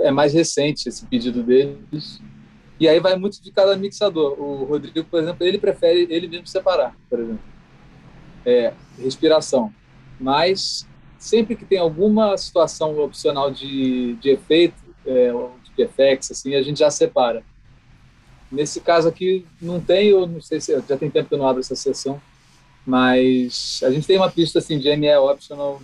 B: é mais recente, esse pedido deles. E aí vai muito de cada mixador. O Rodrigo, por exemplo, ele prefere ele mesmo separar, por exemplo. É, respiração. Mas sempre que tem alguma situação opcional de, de efeito, é, FX, assim, a gente já separa. Nesse caso aqui não tem, eu não sei se já tem tempo que eu não abro essa sessão, mas a gente tem uma pista assim de ME optional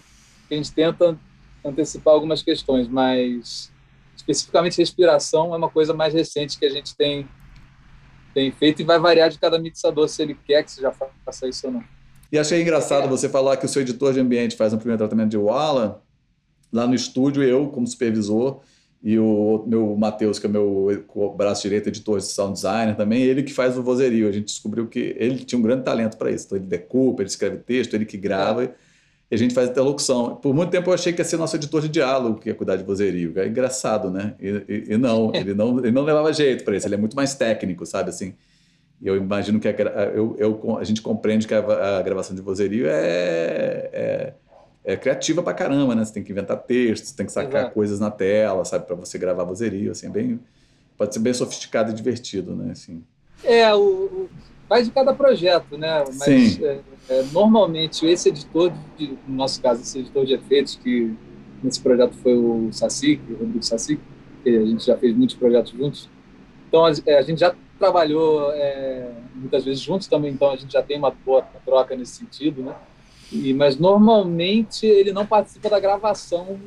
B: que a gente tenta antecipar algumas questões, mas especificamente respiração é uma coisa mais recente que a gente tem tem feito e vai variar de cada mixador se ele quer que você já faça isso ou não.
A: E achei engraçado você falar que o seu editor de ambiente faz um primeiro tratamento de Walla. Lá no estúdio, eu, como supervisor, e o meu Matheus, que é meu braço direito, editor de sound designer também, ele que faz o vozerio. A gente descobriu que ele tinha um grande talento para isso. Então ele decupa, ele escreve texto, ele que grava. É. E a gente faz interlocução. Por muito tempo eu achei que ia ser nosso editor de diálogo que ia cuidar de vozerio. É engraçado, né? E, e, e não, ele não, ele não levava jeito para isso. Ele é muito mais técnico, sabe assim? Eu imagino que a, eu, eu, a gente compreende que a, a gravação de vozerio é, é é criativa pra caramba, né? Você tem que inventar textos, tem que sacar Exato. coisas na tela, sabe? Para você gravar vozerio, assim, bem... Pode ser bem sofisticado e divertido, né? Assim.
B: É, o, o faz de cada projeto, né? Mas Sim. É, é, normalmente esse editor, de, no nosso caso, esse editor de efeitos, que nesse projeto foi o Saci, o Rodrigo Saci, que a gente já fez muitos projetos juntos. Então a, é, a gente já trabalhou é, muitas vezes juntos também, então a gente já tem uma boa troca nesse sentido, né? E, mas normalmente ele não participa da gravação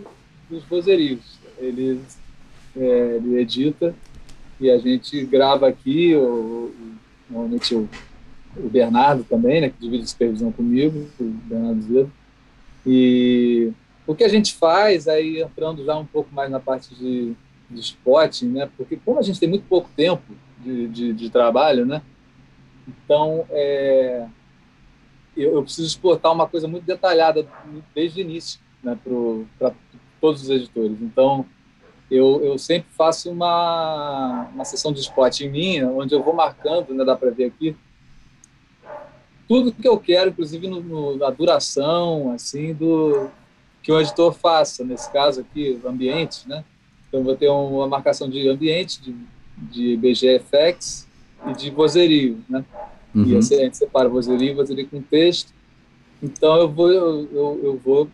B: dos vozerios. Ele, é, ele edita e a gente grava aqui, o, normalmente o, o Bernardo também, né, que divide a supervisão comigo, o Bernardo Zedo. E o que a gente faz, aí entrando já um pouco mais na parte de, de spotting, né, porque como a gente tem muito pouco tempo de, de, de trabalho, né, então é, eu, eu, preciso exportar uma coisa muito detalhada desde o início né, para todos os editores. Então, eu, eu sempre faço uma, uma sessão de spot em minha, onde eu vou marcando, né, dá para ver aqui, tudo que eu quero, inclusive no, no, na duração, assim, do que o editor faça. Nesse caso aqui, ambientes, né? Então, vou ter uma marcação de ambiente, de, de BGFX e de vozerio, né? Uhum. E assim, a gente separa vozerio e vozerio com texto. Então, eu vou, eu, eu, eu vou,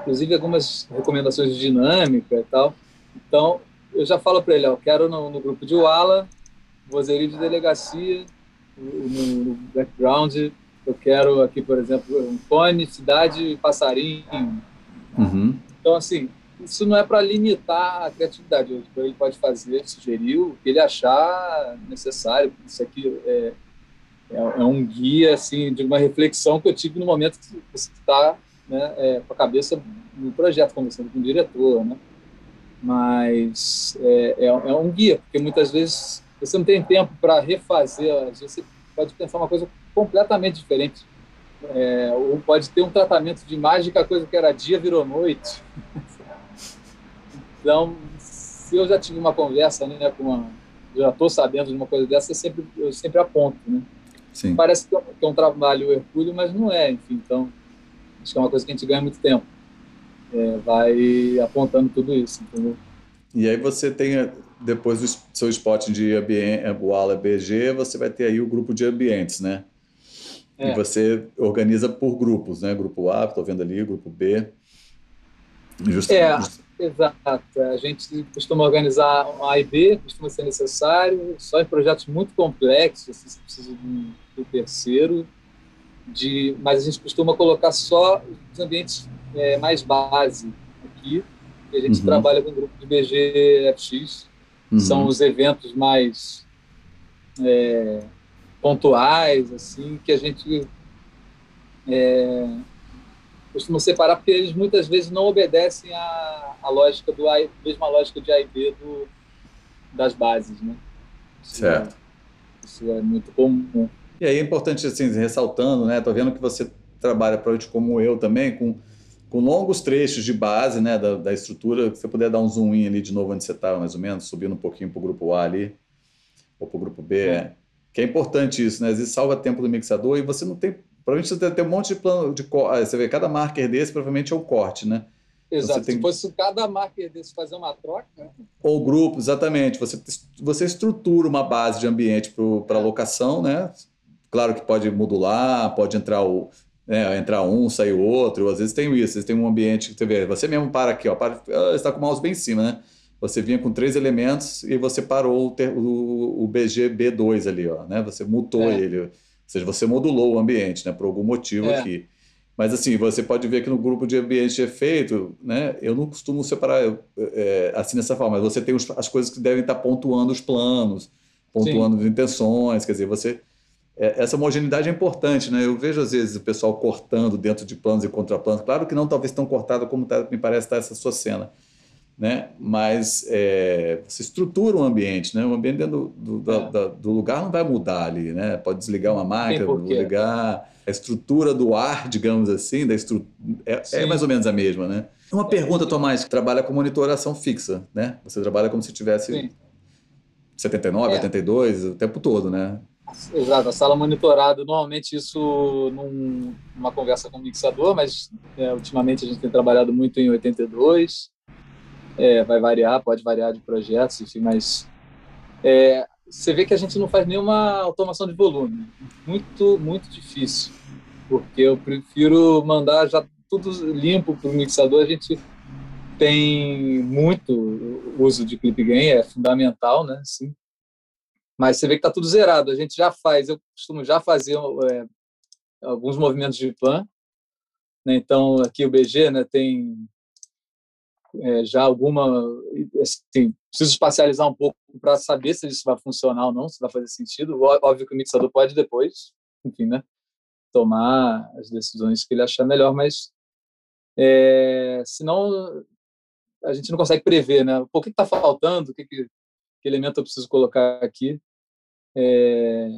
B: inclusive, algumas recomendações de dinâmica e tal. Então, eu já falo para ele, ó, eu quero no, no, grupo de Wala, vozerio de delegacia, no, no, background, eu quero aqui, por exemplo, um fone, cidade e passarinho. Uhum. Então, assim, isso não é para limitar a criatividade. Ele pode fazer, sugerir o que ele achar necessário. Isso aqui é, é, é um guia assim de uma reflexão que eu tive no momento que você está né, é, com a cabeça no projeto, conversando com o diretor, né? mas é, é, é, um guia, porque muitas vezes você não tem tempo para refazer, às vezes você pode pensar uma coisa completamente diferente, é, ou pode ter um tratamento de mágica, coisa que era dia virou noite. então, se eu já tive uma conversa né, com uma, já estou sabendo de uma coisa dessa, eu sempre, eu sempre aponto, né? Sim. Parece que é um é trabalho hercúleo, mas não é, enfim, então acho que é uma coisa que a gente ganha muito tempo é, vai apontando tudo isso, entendeu?
A: E aí você tem, depois do seu spot de ambiente, Walla BG, você vai ter aí o grupo de ambientes, né? É. E você organiza por grupos, né? Grupo A, estou vendo ali, grupo B.
B: É, exato. A gente costuma organizar um A e B, costuma ser necessário, só em projetos muito complexos, assim, você precisa de um, de um terceiro, de, mas a gente costuma colocar só os ambientes é, mais base aqui. E a gente uhum. trabalha com o grupo de BGFX, uhum. são os eventos mais é, pontuais, assim, que a gente é, costuma separar, porque eles muitas vezes não obedecem à, à lógica do A, mesma lógica de A e B do, das bases, né?
A: Isso certo.
B: É, isso é muito comum.
A: E aí é importante, assim, ressaltando, né? Tô vendo que você trabalha, provavelmente como eu também, com com longos trechos de base né, da, da estrutura. Se você puder dar um zoom in ali de novo onde você está, mais ou menos, subindo um pouquinho para o grupo A ali, ou para o grupo B, é. que é importante isso, né? Às vezes salva tempo do mixador e você não tem. Provavelmente você tem um monte de plano de corte. Ah, você vê, cada marker desse provavelmente é o corte, né?
B: Exato. Tem... Se fosse cada marker desse fazer uma troca.
A: Ou grupo, exatamente. Você, você estrutura uma base de ambiente para alocação, né? Claro que pode modular, pode entrar o, né, entrar um, sair o outro, às vezes tem isso, às vezes tem um ambiente que você vê, você mesmo para aqui, ó, para, ah, está com o mouse bem em cima, né? Você vinha com três elementos e você parou o, o, o BG B2 ali, ó, né? Você mutou é. ele, seja, você modulou o ambiente, né, por algum motivo é. aqui. Mas assim, você pode ver que no grupo de ambiente de efeito, né? Eu não costumo separar é, assim dessa forma, mas você tem os, as coisas que devem estar pontuando os planos, pontuando Sim. as intenções, quer dizer, você é, essa homogeneidade é importante, né? Eu vejo às vezes o pessoal cortando dentro de planos e contraplanos. Claro que não, talvez tão cortado como tá, me parece estar tá essa sua cena, né? Mas é, você estrutura um ambiente, né? O ambiente dentro do, do, é. da, do, lugar não vai mudar ali, né? Pode desligar uma máquina, ligar a estrutura do ar, digamos assim, da estru... é, é, mais ou menos a mesma, né? Uma pergunta, Tomás, que trabalha com monitoração fixa, né? Você trabalha como se tivesse Sim. 79, é. 82, o tempo todo, né?
B: Exato, a sala monitorada, normalmente isso num, numa conversa com o mixador, mas é, ultimamente a gente tem trabalhado muito em 82, é, vai variar, pode variar de projetos, enfim, mas é, você vê que a gente não faz nenhuma automação de volume, muito, muito difícil, porque eu prefiro mandar já tudo limpo para o mixador, a gente tem muito uso de clip gain, é fundamental, né, sim, mas você vê que está tudo zerado. A gente já faz, eu costumo já fazer é, alguns movimentos de pan, Né? Então, aqui o BG né, tem é, já alguma. Assim, preciso espacializar um pouco para saber se isso vai funcionar ou não, se vai fazer sentido. Óbvio que o mixador pode depois, enfim, né, tomar as decisões que ele achar melhor, mas é, senão a gente não consegue prever, né? O que está faltando, o que, que, que, elemento eu preciso colocar aqui. É,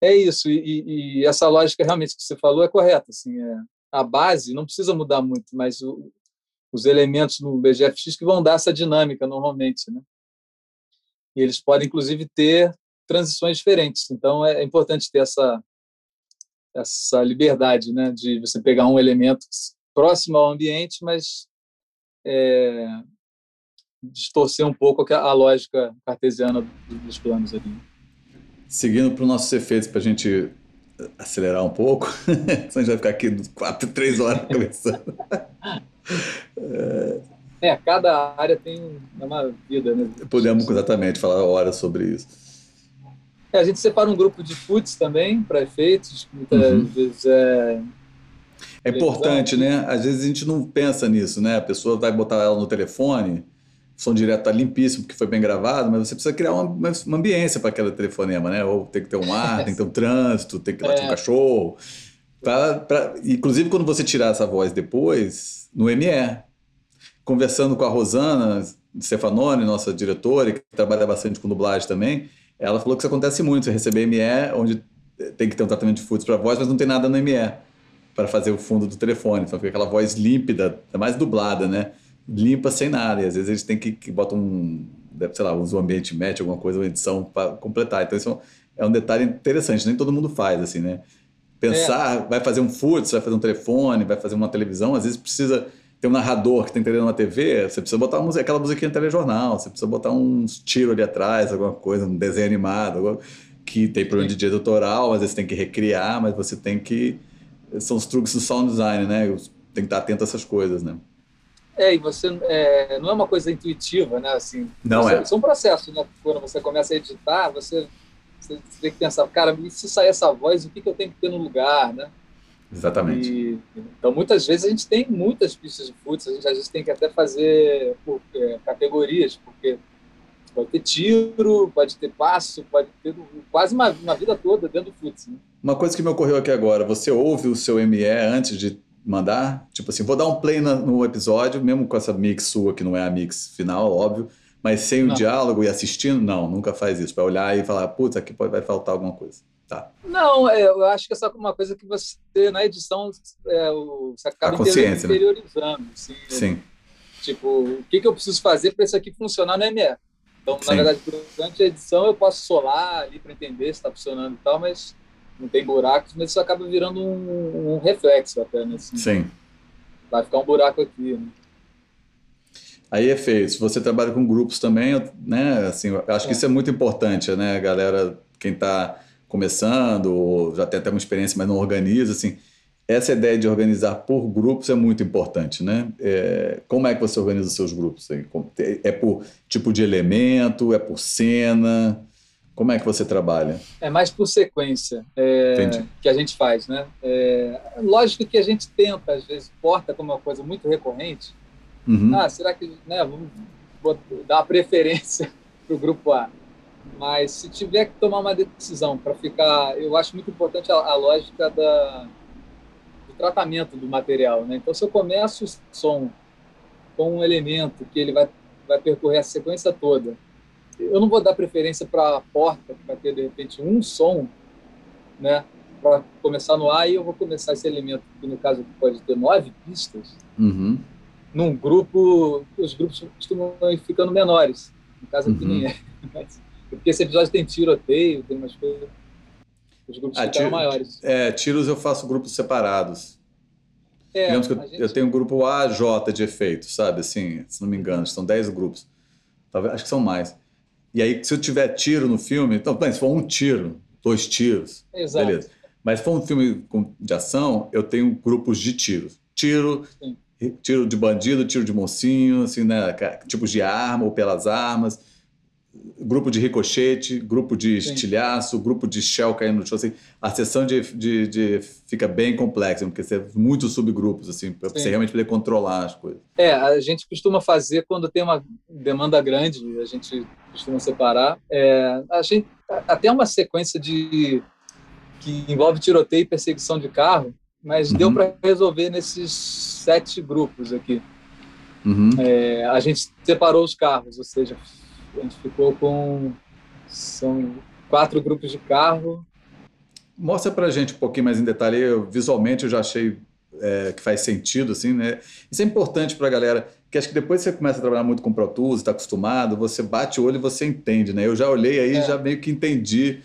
B: é isso, e, e, essa lógica realmente que você falou é correta. Assim, é, a base não precisa mudar muito, mas o, os elementos no BGFX que vão dar essa dinâmica normalmente, né? E eles podem inclusive ter transições diferentes. Então é importante ter essa essa liberdade, né, de você pegar um elemento próximo ao ambiente, mas é, distorcer um pouco a lógica cartesiana dos planos ali.
A: Seguindo para os nossos efeitos, para a gente acelerar um pouco, senão a gente vai ficar aqui quatro, três horas conversando.
B: É, cada área tem uma vida, né?
A: Podemos exatamente falar horas sobre isso.
B: É, a gente separa um grupo de foods também para efeitos, muitas uhum. vezes é.
A: É importante, né? Às vezes a gente não pensa nisso, né? A pessoa vai botar ela no telefone, o som direto está limpíssimo porque foi bem gravado, mas você precisa criar uma, uma ambiência para aquele telefonema, né? Ou tem que ter um ar, tem que ter um trânsito, tem que latir é. um cachorro. Pra, pra, inclusive, quando você tirar essa voz depois, no ME, conversando com a Rosana Stefanoni, nossa diretora, que trabalha bastante com dublagem também, ela falou que isso acontece muito, você receber ME, onde tem que ter um tratamento de foods para voz, mas não tem nada no ME para fazer o fundo do telefone. Então fica aquela voz límpida, é mais dublada, né? Limpa sem nada. E às vezes eles têm que, que botam um, sei lá, usam um ambiente match, alguma coisa, uma edição para completar. Então isso é um detalhe interessante, nem todo mundo faz assim, né? Pensar, é. vai fazer um foods, vai fazer um telefone, vai fazer uma televisão, às vezes precisa ter um narrador que está entendendo uma TV, você precisa botar uma, aquela musiquinha no telejornal, você precisa botar uns tiros ali atrás, alguma coisa, um desenho animado, alguma, que tem problema de direito autoral, às vezes tem que recriar, mas você tem que. São os truques do sound design, né? Tem que estar atento a essas coisas, né?
B: É, e você é, não é uma coisa intuitiva, né? Assim,
A: não
B: você,
A: é.
B: Isso é um processo, né? Quando você começa a editar, você você tem que pensar, cara, e se sair essa voz, o que, que eu tenho que ter no lugar, né?
A: Exatamente.
B: E, então, muitas vezes a gente tem muitas pistas de futs, a gente às vezes tem que até fazer por é, categorias, porque pode ter tiro, pode ter passo, pode ter quase uma, uma vida toda dentro do futs. Né?
A: Uma coisa que me ocorreu aqui agora, você ouve o seu ME antes de mandar? Tipo assim, vou dar um play no episódio, mesmo com essa mix sua, que não é a mix final, óbvio, mas sem o não. diálogo e assistindo, não, nunca faz isso. Para olhar e falar, putz, aqui pode, vai faltar alguma coisa. Tá.
B: Não, é, eu acho que é só uma coisa que você, na edição, é, você acaba
A: né?
B: interiorizando. Né? Assim,
A: Sim.
B: Tipo, o que, que eu preciso fazer para isso aqui funcionar no ME? Então, Sim. na verdade, durante a edição eu posso solar ali para entender se está funcionando e tal, mas não tem buracos, mas isso acaba virando um, um reflexo até, né? Assim,
A: Sim.
B: Vai ficar um buraco aqui, né?
A: Aí, efeitos. Você trabalha com grupos também, né? Assim, acho que isso é muito importante, né? Galera, quem está começando, ou já tem até uma experiência, mas não organiza, assim. Essa ideia de organizar por grupos é muito importante, né? É, como é que você organiza os seus grupos? É por tipo de elemento? É por cena? Como é que você trabalha?
B: É mais por sequência é, que a gente faz, né? É, lógico que a gente tenta, às vezes, porta como uma coisa muito recorrente, Uhum. Ah, será que né, vamos dar uma preferência para o grupo A? Mas se tiver que tomar uma decisão para ficar, eu acho muito importante a, a lógica da, do tratamento do material. Né? Então, se eu começo o som com um elemento que ele vai, vai percorrer a sequência toda, eu não vou dar preferência para a porta, vai ter de repente um som, né, para começar no A, e eu vou começar esse elemento, que no caso pode ter nove pistas.
A: Uhum
B: num grupo, os grupos costumam ir ficando menores. No caso aqui uhum. nem é. Mas, porque esse episódio tem tiroteio, tem umas coisas. Os grupos ah, ficam maiores.
A: É, tiros eu faço grupos separados. É, Digamos que eu, gente... eu tenho um grupo A, J de efeitos, sabe? Assim, se não me engano, são 10 grupos. Talvez, acho que são mais. E aí, se eu tiver tiro no filme, então, bem, se for um tiro, dois tiros, Exato. beleza. Mas se for um filme de ação, eu tenho grupos de tiros. Tiro, Sim tiro de bandido, tiro de mocinho, assim, né? Tipos de arma ou pelas armas. Grupo de ricochete, grupo de Sim. estilhaço, grupo de shell caindo no chão. Assim, a sessão de, de, de, fica bem complexa, porque você tem muitos subgrupos, assim, para você realmente poder controlar as coisas.
B: É, a gente costuma fazer quando tem uma demanda grande, a gente costuma separar. É, a gente até uma sequência de que envolve tiroteio e perseguição de carro, mas uhum. deu para resolver nesses sete grupos aqui. Uhum. É, a gente separou os carros, ou seja, a gente ficou com são quatro grupos de carro.
A: Mostra para a gente um pouquinho mais em detalhe. Eu, visualmente eu já achei é, que faz sentido, assim, né? Isso é importante para a galera, que acho que depois você começa a trabalhar muito com Pro Tools, está acostumado, você bate o olho e você entende, né? Eu já olhei aí, é. já meio que entendi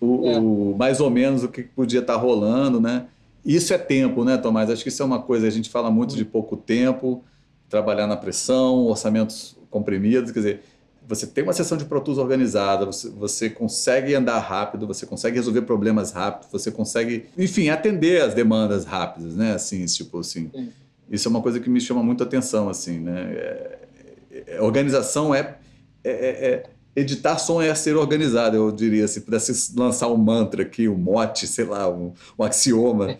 A: o, é. o, mais ou menos o que podia estar tá rolando, né? Isso é tempo, né, Tomás? Acho que isso é uma coisa, a gente fala muito de pouco tempo, trabalhar na pressão, orçamentos comprimidos, quer dizer, você tem uma sessão de Pro Tools organizada, você, você consegue andar rápido, você consegue resolver problemas rápido, você consegue, enfim, atender as demandas rápidas, né? Assim, tipo assim. Sim. Isso é uma coisa que me chama muito atenção, assim, né? É, é, organização é, é, é, é editar som é ser organizado, eu diria, se pudesse lançar um mantra aqui, um mote, sei lá, um, um axioma.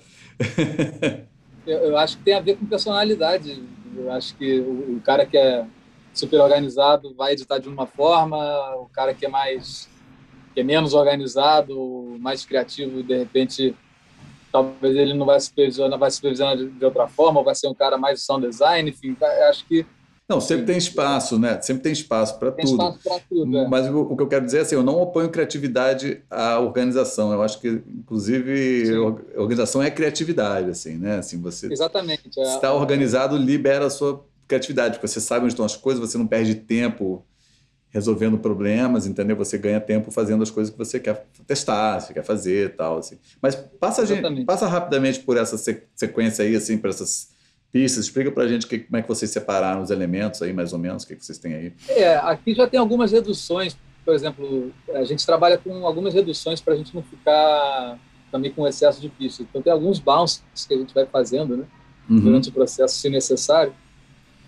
B: eu, eu, acho que tem a ver com personalidade. Eu acho que o, o cara que é super organizado vai editar de uma forma, o cara que é mais que é menos organizado, mais criativo, de repente talvez ele não vai supervisionar, vai supervisionar de, de outra forma, ou vai ser um cara mais sound design, enfim, acho que
A: não, sempre tem espaço, né? Sempre tem espaço para tudo. Espaço para tudo. É. Mas o, o, que eu quero dizer é assim, eu não oponho criatividade à organização. Eu acho que, inclusive, a organização é criatividade, assim, né? Assim, você
B: Exatamente.
A: É, está organizado, libera a sua criatividade, porque você sabe onde estão as coisas, você não perde tempo resolvendo problemas, entendeu? Você ganha tempo fazendo as coisas que você quer testar, você quer fazer e tal, assim. Mas passa, gente, passa rapidamente por essa sequência aí, assim, por essas pistas. Explica para a gente que, como é que vocês separaram os elementos aí, mais ou menos, o que, que vocês têm aí.
B: É, aqui já tem algumas reduções, por exemplo, a gente trabalha com algumas reduções para a gente não ficar também com excesso de pistas. Então tem alguns bounces que a gente vai fazendo, né? Uhum. Durante o processo, se necessário.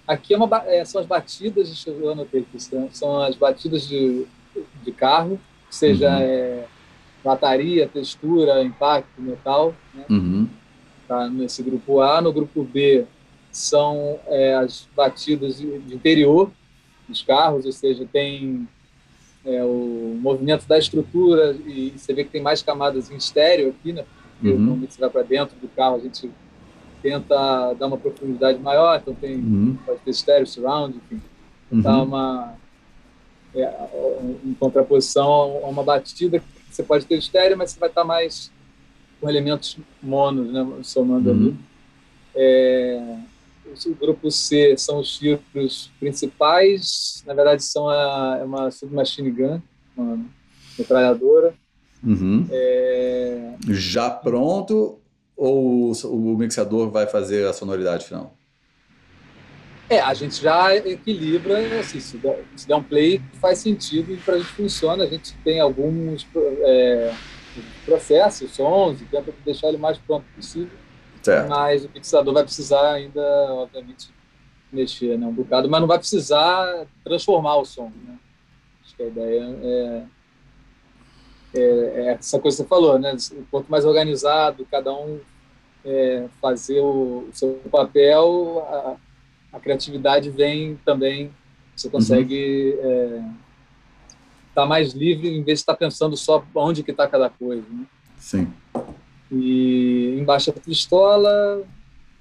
B: Aqui é uma, é, são as batidas, deixa eu anotei aqui, são as batidas de, de carro, seja uhum. é, lataria, textura, impacto, metal. Né? Uhum. Tá nesse grupo A. No grupo B são é, as batidas de, de, interior dos carros, ou seja, tem é, o movimento da estrutura e você vê que tem mais camadas em estéreo aqui, né? Porque uhum. você vai para dentro do carro, a gente tenta dar uma profundidade maior, então tem uhum. pode ter estéreo, surround, enfim, uhum. dar uma é, em contraposição a uma batida que você pode ter estéreo, mas você vai estar mais com elementos monos, né, somando uhum. ali. É, o grupo C são os tiros principais, na verdade são a, é uma submachine gun, uma metralhadora.
A: Uhum. É... Já pronto ou o mixador vai fazer a sonoridade final?
B: É, a gente já equilibra, assim, se der, se der um play, faz sentido e para a gente funciona. A gente tem alguns é, processos, sons, e tenta deixar ele mais pronto possível. Certo. Mas o mixador vai precisar ainda, obviamente, mexer né, um bocado, mas não vai precisar transformar o som. Né? Acho que a ideia é é, é, essa coisa que você falou, né? Quanto mais organizado, cada um é, fazer o, o, seu papel, a, a, criatividade vem também. Você consegue estar uhum. é, tá mais livre em vez de estar pensando só onde que está cada coisa. Né?
A: Sim.
B: E embaixo a pistola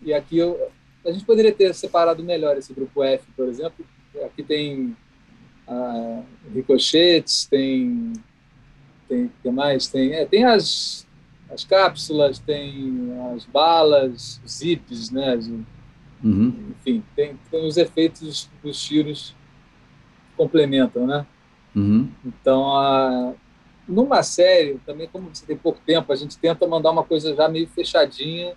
B: e aqui eu, a gente poderia ter separado melhor esse grupo F, por exemplo. Aqui tem ah, ricochetes, tem tem que mais? Tem, é, tem as, as cápsulas, tem as balas, os zips, né? Uhum. Enfim, tem, tem os efeitos dos tiros que complementam, né? Uhum. Então, a, numa série, também como você tem pouco tempo, a gente tenta mandar uma coisa já meio fechadinha.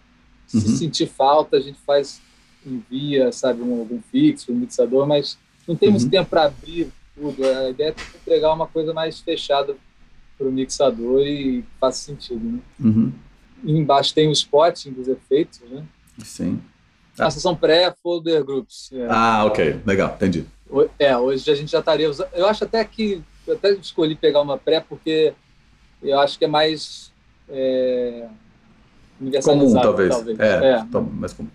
B: Se uhum. sentir falta, a gente faz, envia, sabe, um, algum fixo, um mixador, mas não tem muito uhum. tempo para abrir tudo. A ideia é entregar uma coisa mais fechada para o mixador e faz sentido, né? Uhum. E embaixo tem o spotting dos efeitos, né?
A: Sim.
B: Ah. Essas são pré-folder groups.
A: É. Ah, ok. Legal, entendi.
B: É, hoje a gente já estaria usando... Eu acho até que eu até escolhi pegar uma pré porque eu acho que é mais é,
A: comum, talvez. talvez. É, é, mais comum.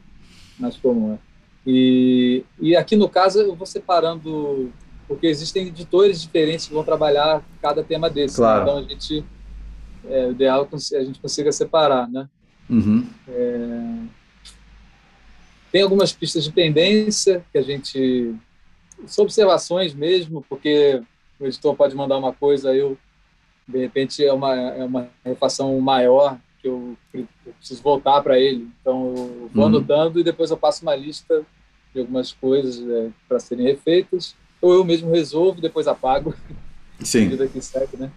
B: Mais comum, é. E, e aqui no caso eu vou separando, porque existem editores diferentes que vão trabalhar cada tema desse.
A: Né? Claro.
B: Né? Então a gente, é, o ideal é a gente consiga separar, né?
A: Uhum.
B: É, tem algumas pistas de tendência que a gente. São observações mesmo, porque o editor pode mandar uma coisa, eu, de repente, é uma, é uma refação maior que eu, eu preciso voltar para ele. Então, eu vou uhum. anotando e depois eu passo uma lista de algumas coisas é, para serem refeitas. Ou eu mesmo resolvo, depois apago.
A: Sim.
B: que segue, né?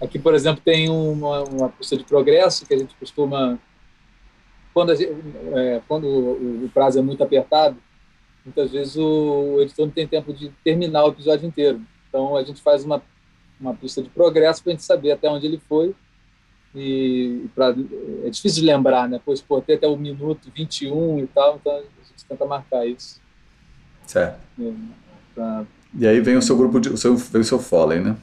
B: Aqui, por exemplo, tem uma, uma pista de progresso que a gente costuma quando, gente, é, quando o, o, prazo é muito apertado, muitas vezes o, o, editor não tem tempo de terminar o episódio inteiro. Então a gente faz uma, uma pista de progresso para a gente saber até onde ele foi. E, pra, é difícil de lembrar, né? Pois, pô, até o minuto 21 e tal, então a gente tenta marcar isso.
A: Certo. É, pra... E aí vem o seu grupo, de, o seu, vem o seu Foley, né?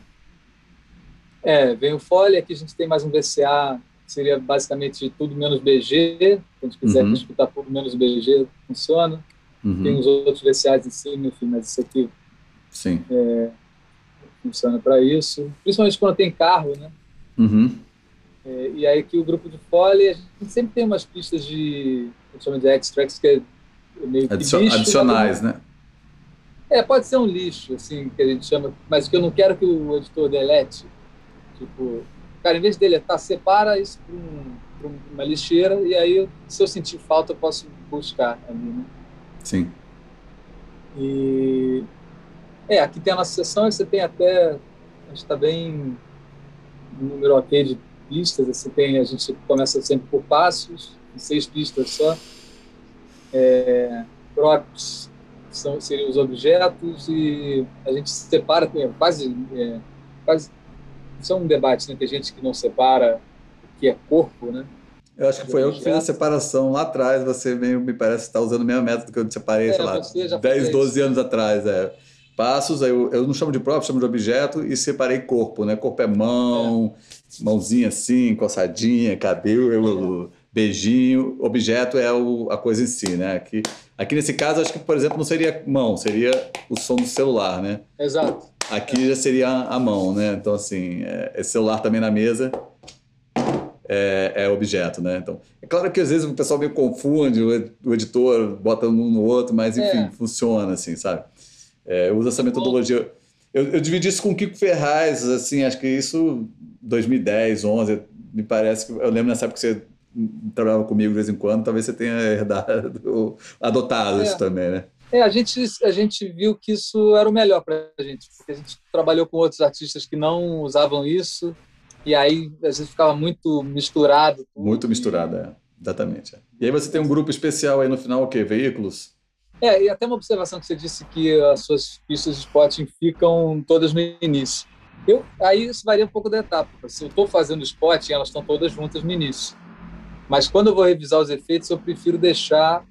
B: É, vem o Foley, aqui a gente tem mais um VCA seria basicamente tudo menos BG. Se a gente quiser uhum. escutar tudo menos BG, funciona. Uhum. Tem os outros VCAs em cima, enfim, mas isso aqui
A: Sim.
B: É, funciona para isso. Principalmente quando tem carro, né?
A: Uhum.
B: É, e aí que o grupo de fole, a gente sempre tem umas pistas de, a gente chama de extracts, que é meio que lixo,
A: Adicionais, né?
B: É, pode ser um lixo, assim, que a gente chama, mas que eu não quero que o editor delete. Tipo, Cara, em vez dele tá, separa isso para um, uma lixeira e aí, se eu sentir falta, eu posso buscar ali, né?
A: Sim.
B: E... É, aqui tem a nossa sessão, você tem até... A gente está bem no número ok de pistas, você tem, a gente começa sempre por passos, seis pistas só. É, props são, seriam os objetos e a gente separa, quase, é, quase isso é um debate, né? Tem gente que não separa o que é corpo, né?
A: Eu acho que foi eu que fiz a separação lá atrás. Você meio, me parece estar usando o mesmo método que eu separei, é, sei lá, 10, 12 anos atrás. É. Passos, eu, eu não chamo de próprio, chamo de objeto e separei corpo, né? Corpo é mão, é. mãozinha assim, coçadinha, cabelo, é. beijinho. Objeto é o, a coisa em si, né? Aqui, aqui nesse caso, acho que, por exemplo, não seria mão, seria o som do celular, né?
B: Exato.
A: Aqui já seria a mão, né? Então, assim, é, esse celular também na mesa é, é, objeto, né? Então, é claro que às vezes o pessoal meio confunde, o, editor bota um no outro, mas enfim, é. funciona assim, sabe? É, usa essa metodologia. Eu, eu, dividi isso com o Kiko Ferraz, assim, acho que isso 2010, 11, me parece que eu lembro nessa época que você trabalhava comigo de vez em quando, talvez você tenha herdado, adotado isso é. também, né?
B: É, a gente, a gente viu que isso era o melhor para a gente, porque a gente trabalhou com outros artistas que não usavam isso, e aí às vezes ficava muito misturado.
A: Muito misturado, é. exatamente. É. E aí você tem um grupo especial aí no final, o quê? Veículos?
B: É, e até uma observação que você disse que as suas pistas de spotting ficam todas no início. Eu, aí isso varia um pouco da etapa. Se eu estou fazendo spotting, elas estão todas juntas no início. Mas quando eu vou revisar os efeitos, eu prefiro deixar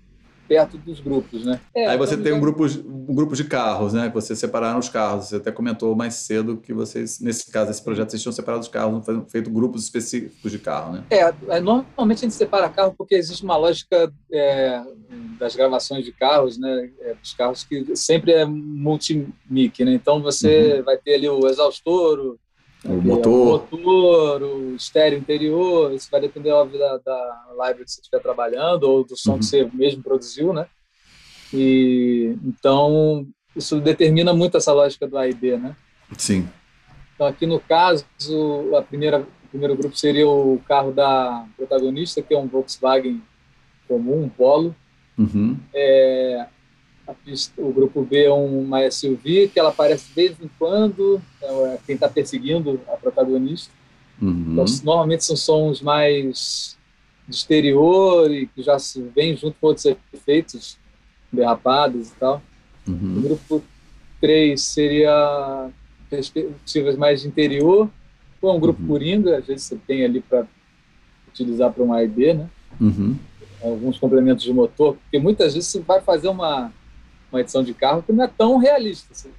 B: perto dos grupos, né?
A: É, Aí você tem um grupo, um grupo de carros, né? Você separaram os carros. Você até comentou mais cedo que vocês, nesse caso, esse projeto, vocês tinham separado os carros, não feito grupos específicos de carro, né?
B: É, é, normalmente a gente separa carro porque existe uma lógica é, das gravações de carros, né? É, dos carros que sempre é multimic, né? Então você uhum. vai ter ali o exaustor,
A: o motor.
B: o motor, o estéreo interior, isso vai depender, óbvio, da, da library que você estiver trabalhando ou do som uhum. que você mesmo produziu, né? E, então, isso determina muito essa lógica do A e B, né?
A: Sim.
B: Então, aqui no caso, a primeira, o primeiro grupo seria o carro da protagonista, que é um Volkswagen comum, um Polo.
A: Uhum.
B: É, Pista, o grupo B é uma SUV que ela aparece de vez em quando, é quem está perseguindo a protagonista.
A: Uhum.
B: Então, normalmente são sons mais de exterior e que já se vem junto com outros efeitos derrapados e tal.
A: Uhum.
B: O grupo 3 seria perspectivas mais de interior, ou um grupo uhum. coringa, às vezes você tem ali para utilizar para um A e B, né?
A: Uhum.
B: Alguns complementos de motor, porque muitas vezes você vai fazer uma uma edição de carro que não é tão realista. Assim,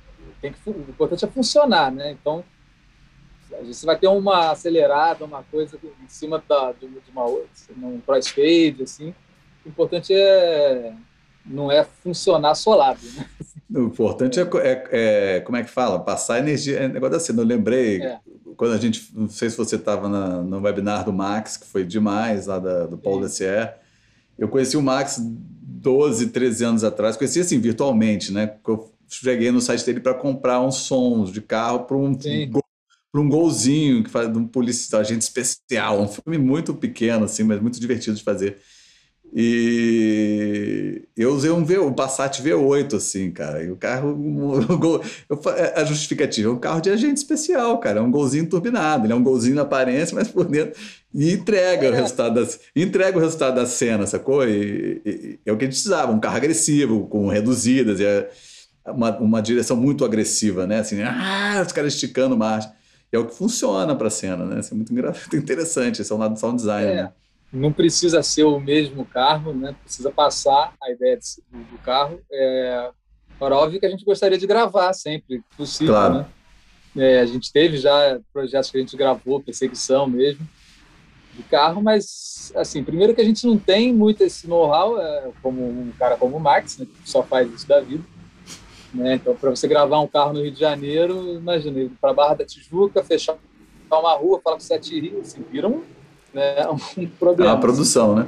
B: tem que, o importante é funcionar, né? Então, você vai ter uma acelerada, uma coisa em cima da, de uma outra, um crossfade, assim. O importante é não é funcionar solado, né?
A: O importante é, é, é, como é que fala? Passar energia. É negócio assim, eu lembrei é. quando a gente. Não sei se você estava no webinar do Max, que foi demais, lá da, do Paulo Dessier. Eu conheci o Max 12, 13 anos atrás, conheci assim virtualmente, né? Eu cheguei no site dele para comprar uns sons de carro para um, para um golzinho que faz de um policial, agente especial, um filme muito pequeno assim, mas muito divertido de fazer. E eu usei um V, um Passat V8, assim, cara. E o carro. O gol, eu, é, a justificativa é um carro de agente especial, cara. É um golzinho turbinado. Ele é um golzinho na aparência, mas por dentro. E entrega, é. o, resultado da, entrega o resultado da cena, sacou? E, e, é o que a gente precisava: um carro agressivo, com reduzidas. E é uma, uma direção muito agressiva, né? Assim, ah, os caras esticando marcha. E é o que funciona para a cena, né? Isso é muito interessante. Esse é o lado do sound design, é. né?
B: Não precisa ser o mesmo carro, né? Precisa passar a ideia do, do carro. É, para óbvio que a gente gostaria de gravar sempre, possível, claro. né? É, a gente teve já projetos que a gente gravou, perseguição mesmo, de carro, mas, assim, primeiro que a gente não tem muito esse know-how, é, como um cara como o Max, né, que só faz isso da vida. Né? Então, para você gravar um carro no Rio de Janeiro, imagina, para Barra da Tijuca, fechar uma rua, falar com Sete Rios, assim, vira um né, um problema.
A: É uma produção, né?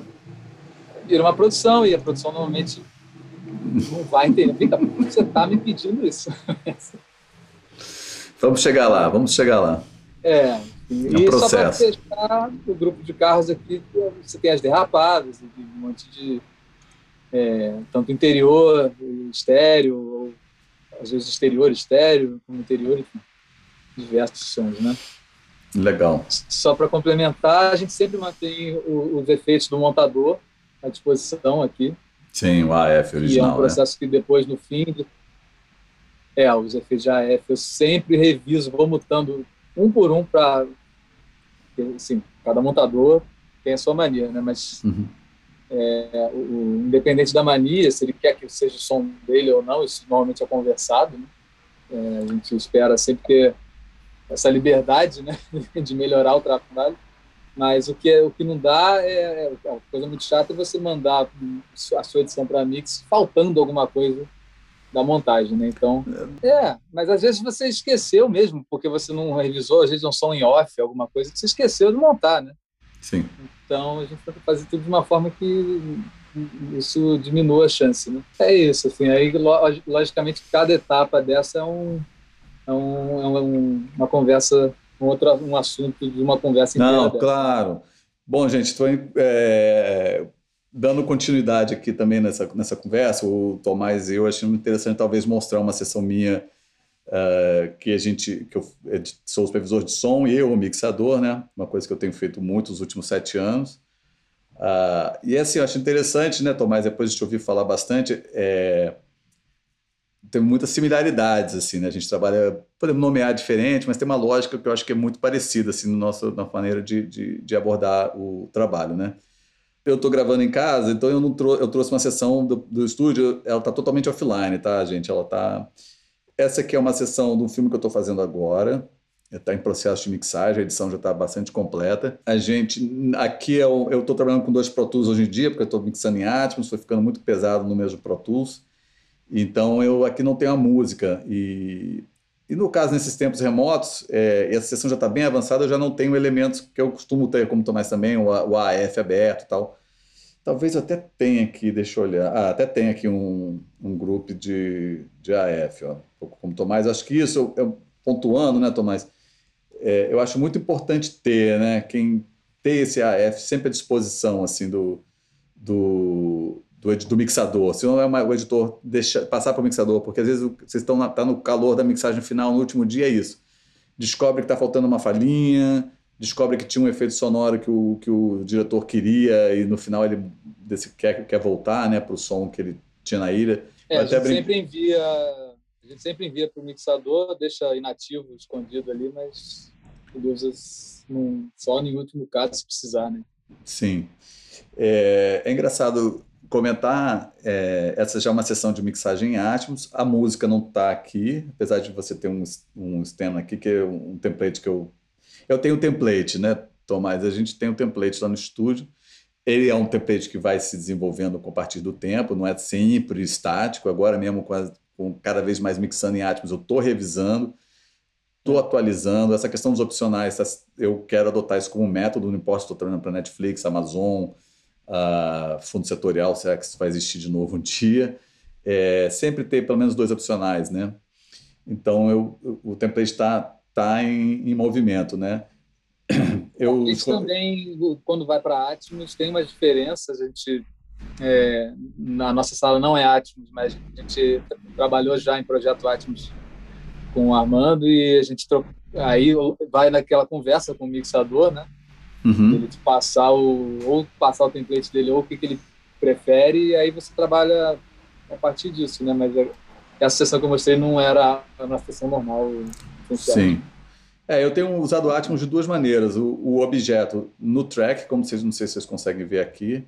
B: Vira uma produção e a produção normalmente não vai entender. Que você está me pedindo isso?
A: vamos chegar lá, vamos chegar lá.
B: É, e é um processo. só para fechar o grupo de carros aqui, você tem as derrapadas, um monte de. É, tanto interior, estéreo, ou às vezes exterior, estéreo, como interior, enfim, diversos sons, né?
A: Legal.
B: Só para complementar, a gente sempre mantém os efeitos do montador à disposição aqui.
A: Sim, o AF original.
B: E é um processo
A: né?
B: que depois, no fim, de... é, os efeitos de AF eu sempre reviso, vou mutando um por um para. Assim, cada montador tem a sua mania, né? Mas uhum. é, o, o, independente da mania, se ele quer que seja o som dele ou não, isso normalmente é conversado. Né? É, a gente espera sempre ter essa liberdade né, de melhorar o trabalho. Mas o que, é, o que não dá é, é uma coisa muito chata é você mandar a sua edição para mix faltando alguma coisa da montagem, né? Então, é, mas às vezes você esqueceu mesmo, porque você não revisou, às vezes é um som em off, alguma coisa que você esqueceu de montar, né?
A: Sim.
B: Então, a gente que fazer tudo de uma forma que isso diminua a chance, né? É isso, assim, aí logicamente cada etapa dessa é um é, um, é um, uma conversa, um, outro, um assunto de uma conversa
A: inteira. Não, claro. Bom, gente, estou é, dando continuidade aqui também nessa, nessa conversa. O Tomás e eu achei interessante talvez mostrar uma sessão minha uh, que a gente, que eu sou o supervisor de som e eu o mixador, né? Uma coisa que eu tenho feito muito nos últimos sete anos. Uh, e assim, eu acho interessante, né, Tomás, depois de te ouvir falar bastante, é, tem muitas similaridades, assim, né? A gente trabalha, podemos nomear diferente, mas tem uma lógica que eu acho que é muito parecida, assim, no nosso, na maneira de, de, de abordar o trabalho, né? Eu estou gravando em casa, então eu, não trou eu trouxe uma sessão do, do estúdio, ela está totalmente offline, tá, gente? Ela tá... Essa aqui é uma sessão do filme que eu estou fazendo agora, está em processo de mixagem, a edição já está bastante completa. A gente, aqui é eu estou trabalhando com dois Pro Tools hoje em dia, porque eu estou mixando em Atmos, foi ficando muito pesado no mesmo Pro Tools. Então eu aqui não tenho a música e, e no caso nesses tempos remotos, é, essa sessão já está bem avançada, eu já não tenho elementos que eu costumo ter, como Tomás também, o, o AF aberto e tal. Talvez eu até tenha aqui, deixa eu olhar, ah, até tem aqui um, um grupo de, de AF, ó, como Tomás. Acho que isso, eu, eu pontuando, né, Tomás? É, eu acho muito importante ter, né, quem ter esse AF sempre à disposição, assim, do, do, do, do mixador, se não é uma, o editor deixa, passar para o mixador, porque às vezes vocês estão na, tá no calor da mixagem final, no último dia é isso. Descobre que está faltando uma falhinha, descobre que tinha um efeito sonoro que o, que o diretor queria e no final ele desse, quer, quer voltar né, para o som que ele tinha na ilha.
B: É, a gente brin... sempre envia a gente sempre envia para o mixador, deixa inativo, escondido ali, mas ele usa só em último caso se precisar, né?
A: Sim. É, é engraçado comentar, é, essa já é uma sessão de mixagem em Atmos, a música não está aqui, apesar de você ter um, um stand aqui, que é um template que eu Eu tenho o template, né, Tomás? A gente tem um template lá no estúdio. Ele é um template que vai se desenvolvendo com a partir do tempo, não é sempre estático. Agora mesmo, com, a, com cada vez mais mixando em Atmos, eu estou revisando, estou atualizando. Essa questão dos opcionais, eu quero adotar isso como método, não importa se estou trabalhando para Netflix, Amazon, uh, fundo setorial, será que isso vai existir de novo um dia? É, sempre ter pelo menos dois opcionais, né? Então, eu, o template está tá em, em movimento, né?
B: Eu Isso também, quando vai para Atmos, tem umas diferenças. A gente, é, na nossa sala não é Atmos, mas a gente trabalhou já em projeto Atmos com o Armando e a gente aí vai naquela conversa com o mixador, né? Uhum. Ele te passar o ou passar o template dele ou o que, que ele prefere e aí você trabalha a partir disso, né? Mas essa sessão que eu mostrei não era uma sessão normal.
A: Sim. É, eu tenho usado o Atmos de duas maneiras. O, o, objeto no track, como vocês não sei se vocês conseguem ver aqui,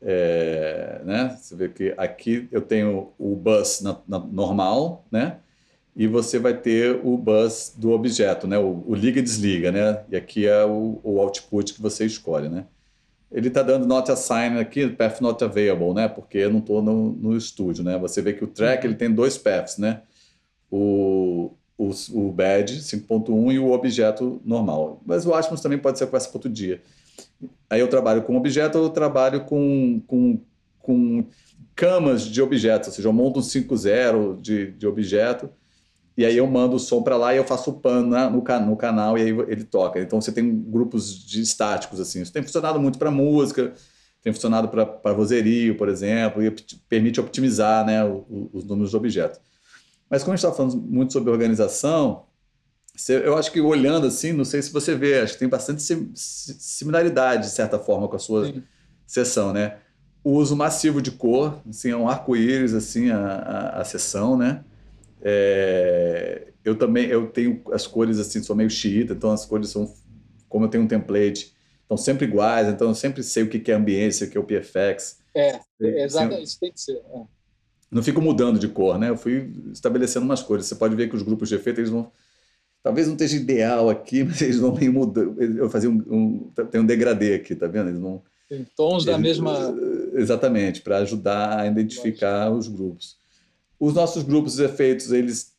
A: é, né? Você vê que aqui eu tenho o bus na, na, normal, né? E você vai ter o bus do objeto, né? O, o liga e desliga, né? E aqui é o, o output que você escolhe, né? Ele está dando not assigned aqui, path not available, né? Porque eu não estou no, no estúdio, né? Você vê que o track ele tem dois paths, né? O, o, o badge 5.1 e o objeto normal. Mas o Atmos também pode ser com essa outro dia. Aí eu trabalho com objeto, eu trabalho com, com, com camas de objetos, ou seja, eu monto um 5.0 de, de objeto e aí eu mando o som para lá e eu faço o pan na, no, no canal e aí ele toca. Então você tem grupos de estáticos assim. Isso tem funcionado muito para música, tem funcionado para vozerio, por exemplo, e permite optimizar né, os, os números de objetos. Mas como a gente está falando muito sobre organização, eu acho que olhando assim, não sei se você vê, acho que tem bastante similaridade, de certa forma, com a sua Sim. sessão, né? O uso massivo de cor, assim, é um arco-íris, assim, a, a, a sessão, né? É, eu também eu tenho as cores assim, sou meio xiita, então as cores são, como eu tenho um template, estão sempre iguais, então eu sempre sei o que é ambiência, o que é o PFX.
B: É, é exato, isso tem que ser. É
A: não fico mudando de cor, né? Eu fui estabelecendo umas cores. Você pode ver que os grupos de efeito, eles vão. Talvez não esteja ideal aqui, mas eles vão ir mudando. Eu fazia um, um. Tem um degradê aqui, tá vendo? Eles vão.
B: Tem tons eles, da mesma.
A: Exatamente, para ajudar a identificar os grupos. Os nossos grupos de efeitos, eles,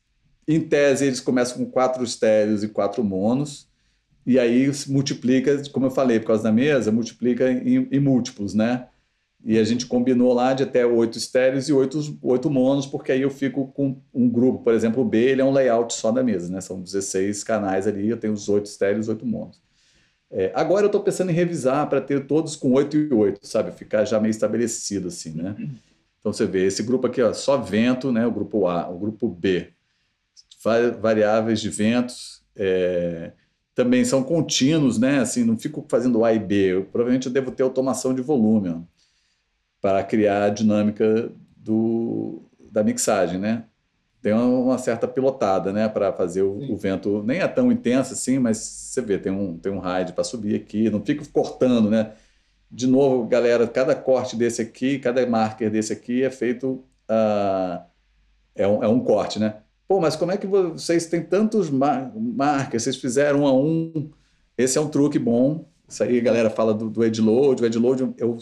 A: em tese, eles começam com quatro estéreos e quatro monos. E aí multiplica, como eu falei, por causa da mesa, multiplica em, em múltiplos, né? E a gente combinou lá de até oito estéreos e oito, oito monos, porque aí eu fico com um grupo, por exemplo, o B, ele é um layout só da mesa, né? São 16 canais ali, eu tenho os oito estéreos e oito monos. É, agora eu estou pensando em revisar para ter todos com oito e oito, sabe? Ficar já meio estabelecido assim, né? Então você vê, esse grupo aqui, ó, só vento, né? O grupo A, o grupo B, variáveis de ventos, é, também são contínuos, né? Assim, não fico fazendo A e B. Eu, provavelmente eu devo ter automação de volume, ó para criar a dinâmica do, da mixagem, né? Tem uma certa pilotada, né, para fazer o, o, vento nem é tão intenso assim, mas você vê tem um tem um raid para subir aqui, não fica cortando, né? De novo, galera, cada corte desse aqui, cada marker desse aqui é feito uh, é, um, é um corte, né? Pô, mas como é que vocês têm tantos mar markers? Vocês fizeram um a um? Esse é um truque bom. Isso aí a galera fala do, do Edload. O Edload eu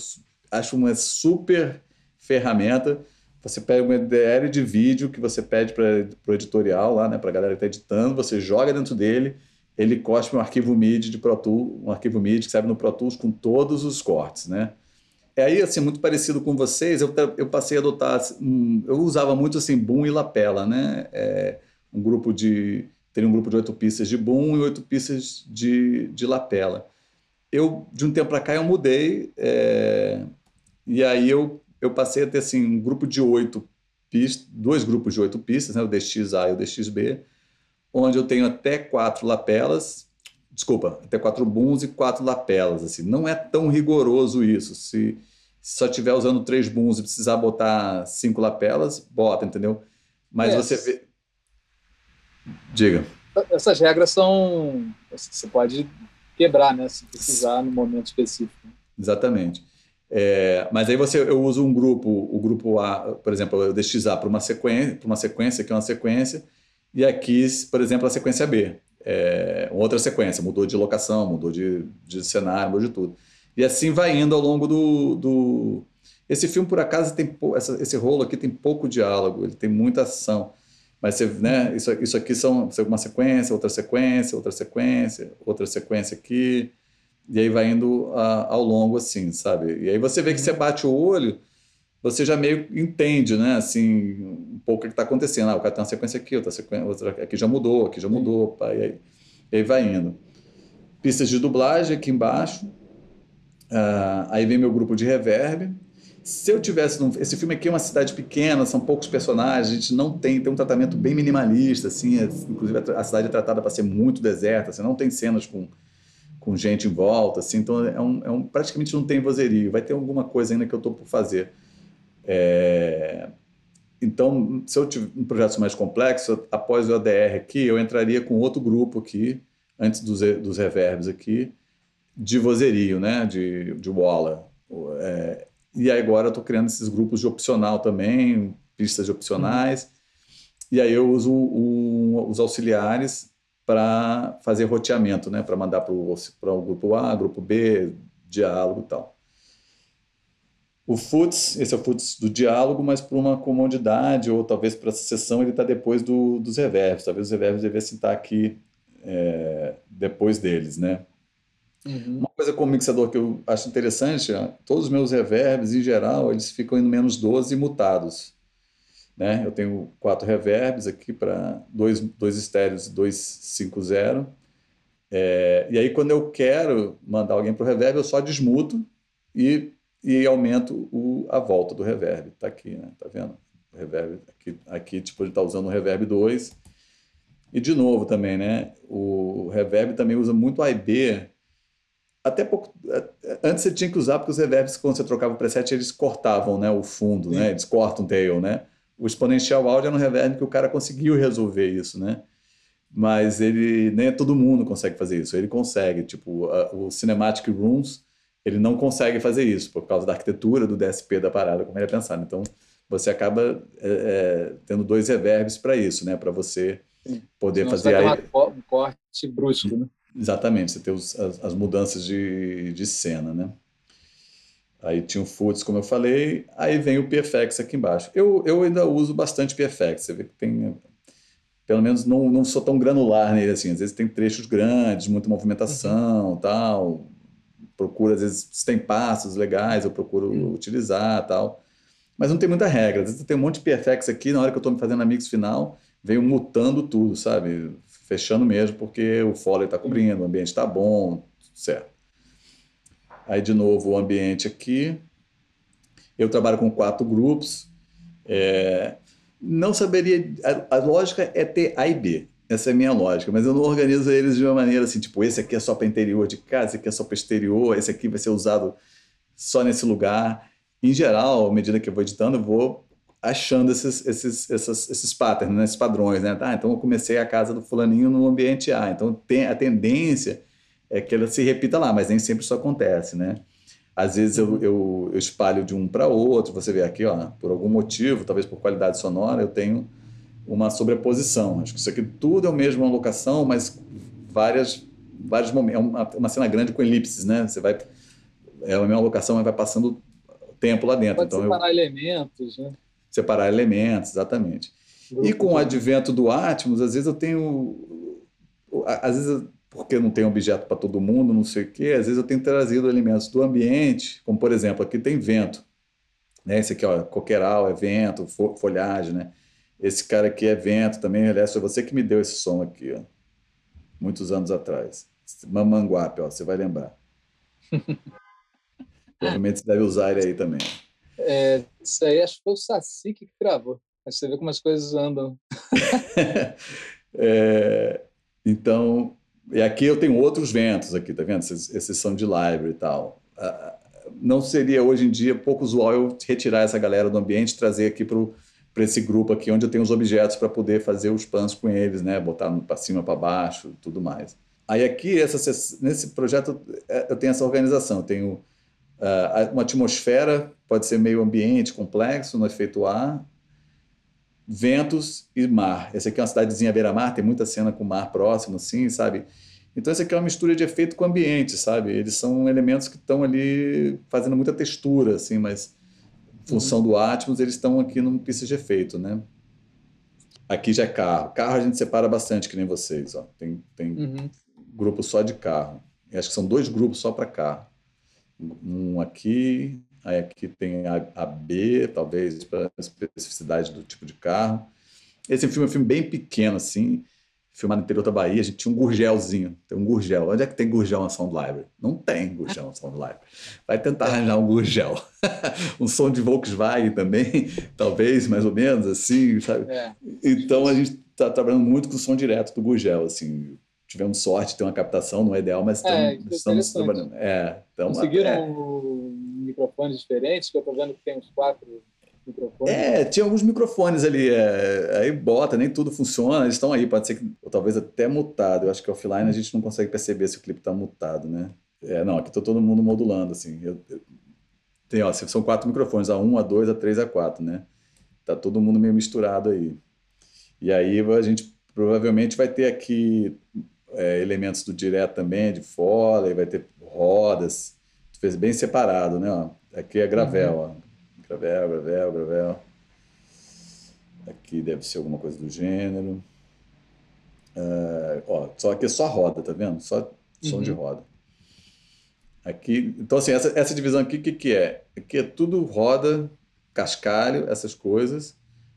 A: acho uma super ferramenta. Você pega uma DL de vídeo que você pede para o editorial lá, né, para a galera que está editando, você joga dentro dele, ele cospe um arquivo MIDI de Pro Tools, um arquivo MIDI que serve no Pro Tools com todos os cortes, né? É aí, assim, muito parecido com vocês, eu, eu passei a adotar, um, eu usava muito, assim, boom e lapela, né? É, um grupo de, teria um grupo de oito pistas de boom e oito pistas de, de lapela. Eu, de um tempo para cá, eu mudei, é, e aí eu, eu passei a ter assim, um grupo de oito pistas, dois grupos de oito pistas, né, o DXA e o DXB, onde eu tenho até quatro lapelas, desculpa, até quatro booms e quatro lapelas. Assim. Não é tão rigoroso isso. Se, se só estiver usando três booms e precisar botar cinco lapelas, bota, entendeu? Mas é. você vê. Diga.
B: Essas regras são. Você pode quebrar, né? Se precisar no momento específico.
A: Exatamente. É, mas aí você, eu uso um grupo, o grupo A, por exemplo, eu DXA para uma sequência, para uma sequência que é uma sequência, e aqui, por exemplo, a sequência B. é, outra sequência, mudou de locação, mudou de, de cenário, mudou de tudo. E assim vai indo ao longo do. do... Esse filme, por acaso, tem essa, esse rolo aqui tem pouco diálogo, ele tem muita ação. Mas você, né, isso, isso aqui são uma sequência, outra sequência, outra sequência, outra sequência aqui. E aí vai indo a, ao longo assim, sabe? E aí você vê que você bate o olho, você já meio entende, né? Assim, pouco o que está acontecendo. Ah, o cara tem uma sequência aqui, outra sequência, outra aqui já mudou, aqui já mudou, pá, e, aí, e aí vai indo. Pistas de dublagem aqui embaixo. Uh, aí vem meu grupo de reverb. Se eu tivesse. Num, esse filme aqui é uma cidade pequena, são poucos personagens, a gente não tem, tem um tratamento bem minimalista, assim, é, inclusive a, a cidade é tratada para ser muito deserta, assim, não tem cenas com com gente em volta, assim, então é um, é um, praticamente não tem vozerio, vai ter alguma coisa ainda que eu estou por fazer. É, então, se eu tiver um projeto mais complexo, após o ADR aqui, eu entraria com outro grupo aqui, antes dos, dos reverbs aqui, de vozerio, né, de, de Waller. É, e agora eu estou criando esses grupos de opcional também, pistas de opcionais, uhum. e aí eu uso o, os auxiliares para fazer roteamento, né? para mandar para o grupo A, grupo B, diálogo e tal. O FUTS, esse é o FUTS do diálogo, mas por uma comodidade, ou talvez para a sessão ele está depois do, dos reverbs. Talvez os reverbs devessem estar aqui é, depois deles, né? Uhum. Uma coisa com o mixador que eu acho interessante, todos os meus reverbs, em geral, eles ficam em menos 12 mutados. Né? Eu tenho quatro reverbs aqui para dois, dois estéreos e dois 5.0. É, e aí, quando eu quero mandar alguém para o reverb, eu só desmuto e, e aumento o, a volta do reverb. Está aqui, né? Tá vendo? O reverb aqui, aqui tipo, ele está usando o reverb 2. E de novo também, né? O reverb também usa muito A e B. Até pouco. Antes você tinha que usar, porque os reverbs, quando você trocava o preset, eles cortavam né, o fundo, né? Eles cortam o tail, né? o exponencial áudio era um reverb que o cara conseguiu resolver isso, né? Mas ele nem todo mundo consegue fazer isso. Ele consegue, tipo, a, o Cinematic Rooms, ele não consegue fazer isso por causa da arquitetura do DSP da parada, como ele é pensado. Então, você acaba é, é, tendo dois reverbs para isso, né? Para você Sim. poder Senão fazer
B: aí... um corte brusco, né?
A: Exatamente, você tem os, as, as, mudanças de, de cena, né? Aí tinha o Foots, como eu falei, aí vem o PFX aqui embaixo. Eu, eu ainda uso bastante PFX, você vê que tem, pelo menos não, não sou tão granular nele assim, às vezes tem trechos grandes, muita movimentação, uhum. tal, procuro, às vezes, se tem passos legais, eu procuro uhum. utilizar, tal, mas não tem muita regra, às vezes tem um monte de PFX aqui, na hora que eu estou me fazendo a mix final, veio mutando tudo, sabe, fechando mesmo, porque o foley está cobrindo, o ambiente está bom, certo. Aí, de novo, o ambiente aqui. Eu trabalho com quatro grupos. É, não saberia. A, a, lógica é ter A e B. Essa é a minha lógica, mas eu não organizo eles de uma maneira assim, tipo, esse aqui é só para interior de casa, esse aqui é só para exterior, esse aqui vai ser usado só nesse lugar. Em geral, à medida que eu vou editando, eu vou achando esses, esses, esses, esses patterns, né? esses padrões, né? Tá, então eu comecei a casa do fulaninho no ambiente A. Então tem a tendência é que ela se repita lá, mas nem sempre isso acontece, né? Às vezes eu, eu, eu espalho de um para outro, você vê aqui, ó, por algum motivo, talvez por qualidade sonora, eu tenho uma sobreposição. Acho que isso aqui tudo é a mesma locação, mas várias, vários momentos. É uma, uma cena grande com elipses, né? Você vai. É a mesma locação, mas vai passando tempo lá dentro.
B: Pode então, separar eu, elementos, né?
A: Separar elementos, exatamente. E com o advento do Atmos, às vezes eu tenho. Às vezes porque não tem objeto para todo mundo, não sei o quê. Às vezes eu tenho trazido elementos do ambiente, como por exemplo, aqui tem vento. Né? Esse aqui, ó, coqueiral é vento, folhagem, né? Esse cara aqui é vento também. Aliás, foi você que me deu esse som aqui, ó, muitos anos atrás. Mamanguape, ó, você vai lembrar. Provavelmente você deve usar ele aí também.
B: É, isso aí acho que foi o Saci que gravou. Você vê como as coisas andam.
A: é, então, e aqui eu tenho outros ventos aqui, tá vendo? Esses, esses são de library e tal. Uh, não seria hoje em dia pouco usual eu retirar essa galera do ambiente e trazer aqui para esse grupo aqui, onde eu tenho os objetos para poder fazer os pans com eles, né? Botar para cima, para baixo, tudo mais. Aí aqui, essa, nesse projeto, é, eu tenho essa organização. Eu tenho uh, uma atmosfera, pode ser meio ambiente complexo, no efeito A. ventos e mar. Essa aqui é uma cidadezinha beira-mar, tem muita cena com mar próximo, assim, sabe? Então, essa aqui é uma mistura de efeito com ambiente, sabe? Eles são elementos que estão ali fazendo muita textura, assim, mas função do Atmos, eles estão aqui numa pista de efeito, né? Aqui já é carro. Carro a gente separa bastante, que nem vocês, ó. Tem, tem uhum. grupo só de carro. Eu acho que são dois grupos só para carro. Um aqui, aí aqui tem a, a B, talvez, para especificidade do tipo de carro. Esse filme é um filme bem pequeno, assim filmado no interior da Bahia, a gente tinha um gurgelzinho. Tem um gurgel. Onde é que tem gurgel na Sound Library? Não tem gurgel na Sound Library. Vai tentar arranjar um gurgel. um som de Volkswagen também, talvez, mais ou menos, assim, sabe? É. Então a gente está trabalhando muito com o som direto do gurgel, assim. Tivemos sorte de ter uma captação, não é ideal, mas é, estamos, estamos trabalhando. É,
B: então, Conseguiram é. microfones diferentes, que eu estou vendo que tem uns quatro
A: microfones? É, tinha alguns microfones ali. É, aí bota, nem tudo funciona, eles estão aí, pode ser que. Ou talvez até mutado. Eu acho que offline a gente não consegue perceber se o clipe está mutado, né? É, não, aqui está todo mundo modulando, assim. Eu, eu, tem, ó, são quatro microfones, a 1, a 2, a 3, a 4, né? Tá todo mundo meio misturado aí. E aí a gente provavelmente vai ter aqui é, elementos do direto também, de fora, vai ter rodas. Fez bem separado, né? Ó, aqui é gravel, uhum. ó. Gravel, gravel, gravel. Aqui deve ser alguma coisa do gênero. Uh, ó, só aqui é só roda, tá vendo? Só som uhum. de roda. Aqui, então assim, essa, essa divisão aqui, o que, que é? Aqui é tudo roda, cascalho, essas coisas.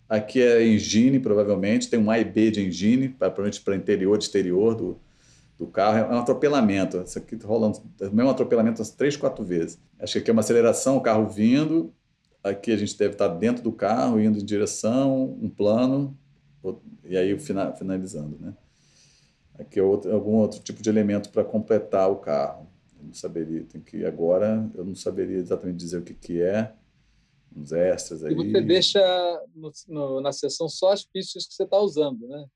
A: Aqui é engine, provavelmente, tem um A e B de engine, provavelmente para interior e exterior do, do carro. É um atropelamento. Isso aqui tá rolando, é o mesmo atropelamento umas três, quatro vezes. Acho que aqui é uma aceleração, o carro vindo, Aqui a gente deve estar dentro do carro, indo em direção, um plano, e aí finalizando, né? Aqui é outro, algum outro tipo de elemento para completar o carro. Eu não saberia, tem que agora eu não saberia exatamente dizer o que que é, uns extras aí.
B: E você deixa no, no, na sessão só as pistas que você está usando, né?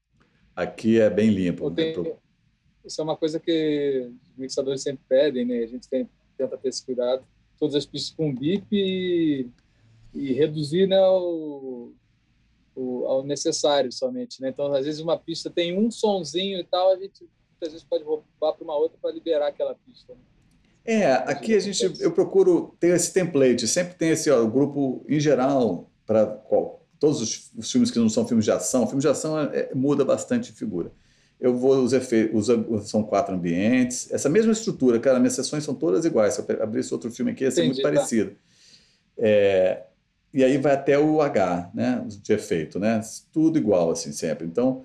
A: Aqui é bem limpo. Né? Tem,
B: né? Isso é uma coisa que os mixadores sempre pedem, né? A gente tem, tenta ter esse cuidado. Todas as pistas com bip e e reduzir né, o, o, ao necessário somente. Né? Então, às vezes, uma pista tem um sonzinho e tal, a gente às vezes pode roubar para uma outra para liberar aquela pista. Né?
A: É, aqui a gente, eu procuro ter esse template, sempre tem esse ó, grupo em geral para todos os, os, filmes que não são filmes de ação. Filme de ação é, é, muda bastante de figura. Eu vou os efeitos, são quatro ambientes, essa mesma estrutura, cara, minhas sessões são todas iguais. Se eu abrir esse outro filme aqui, ia ser Entendi, muito tá. parecido. É, e aí vai até o H, né, de efeito, né, tudo igual assim sempre. Então,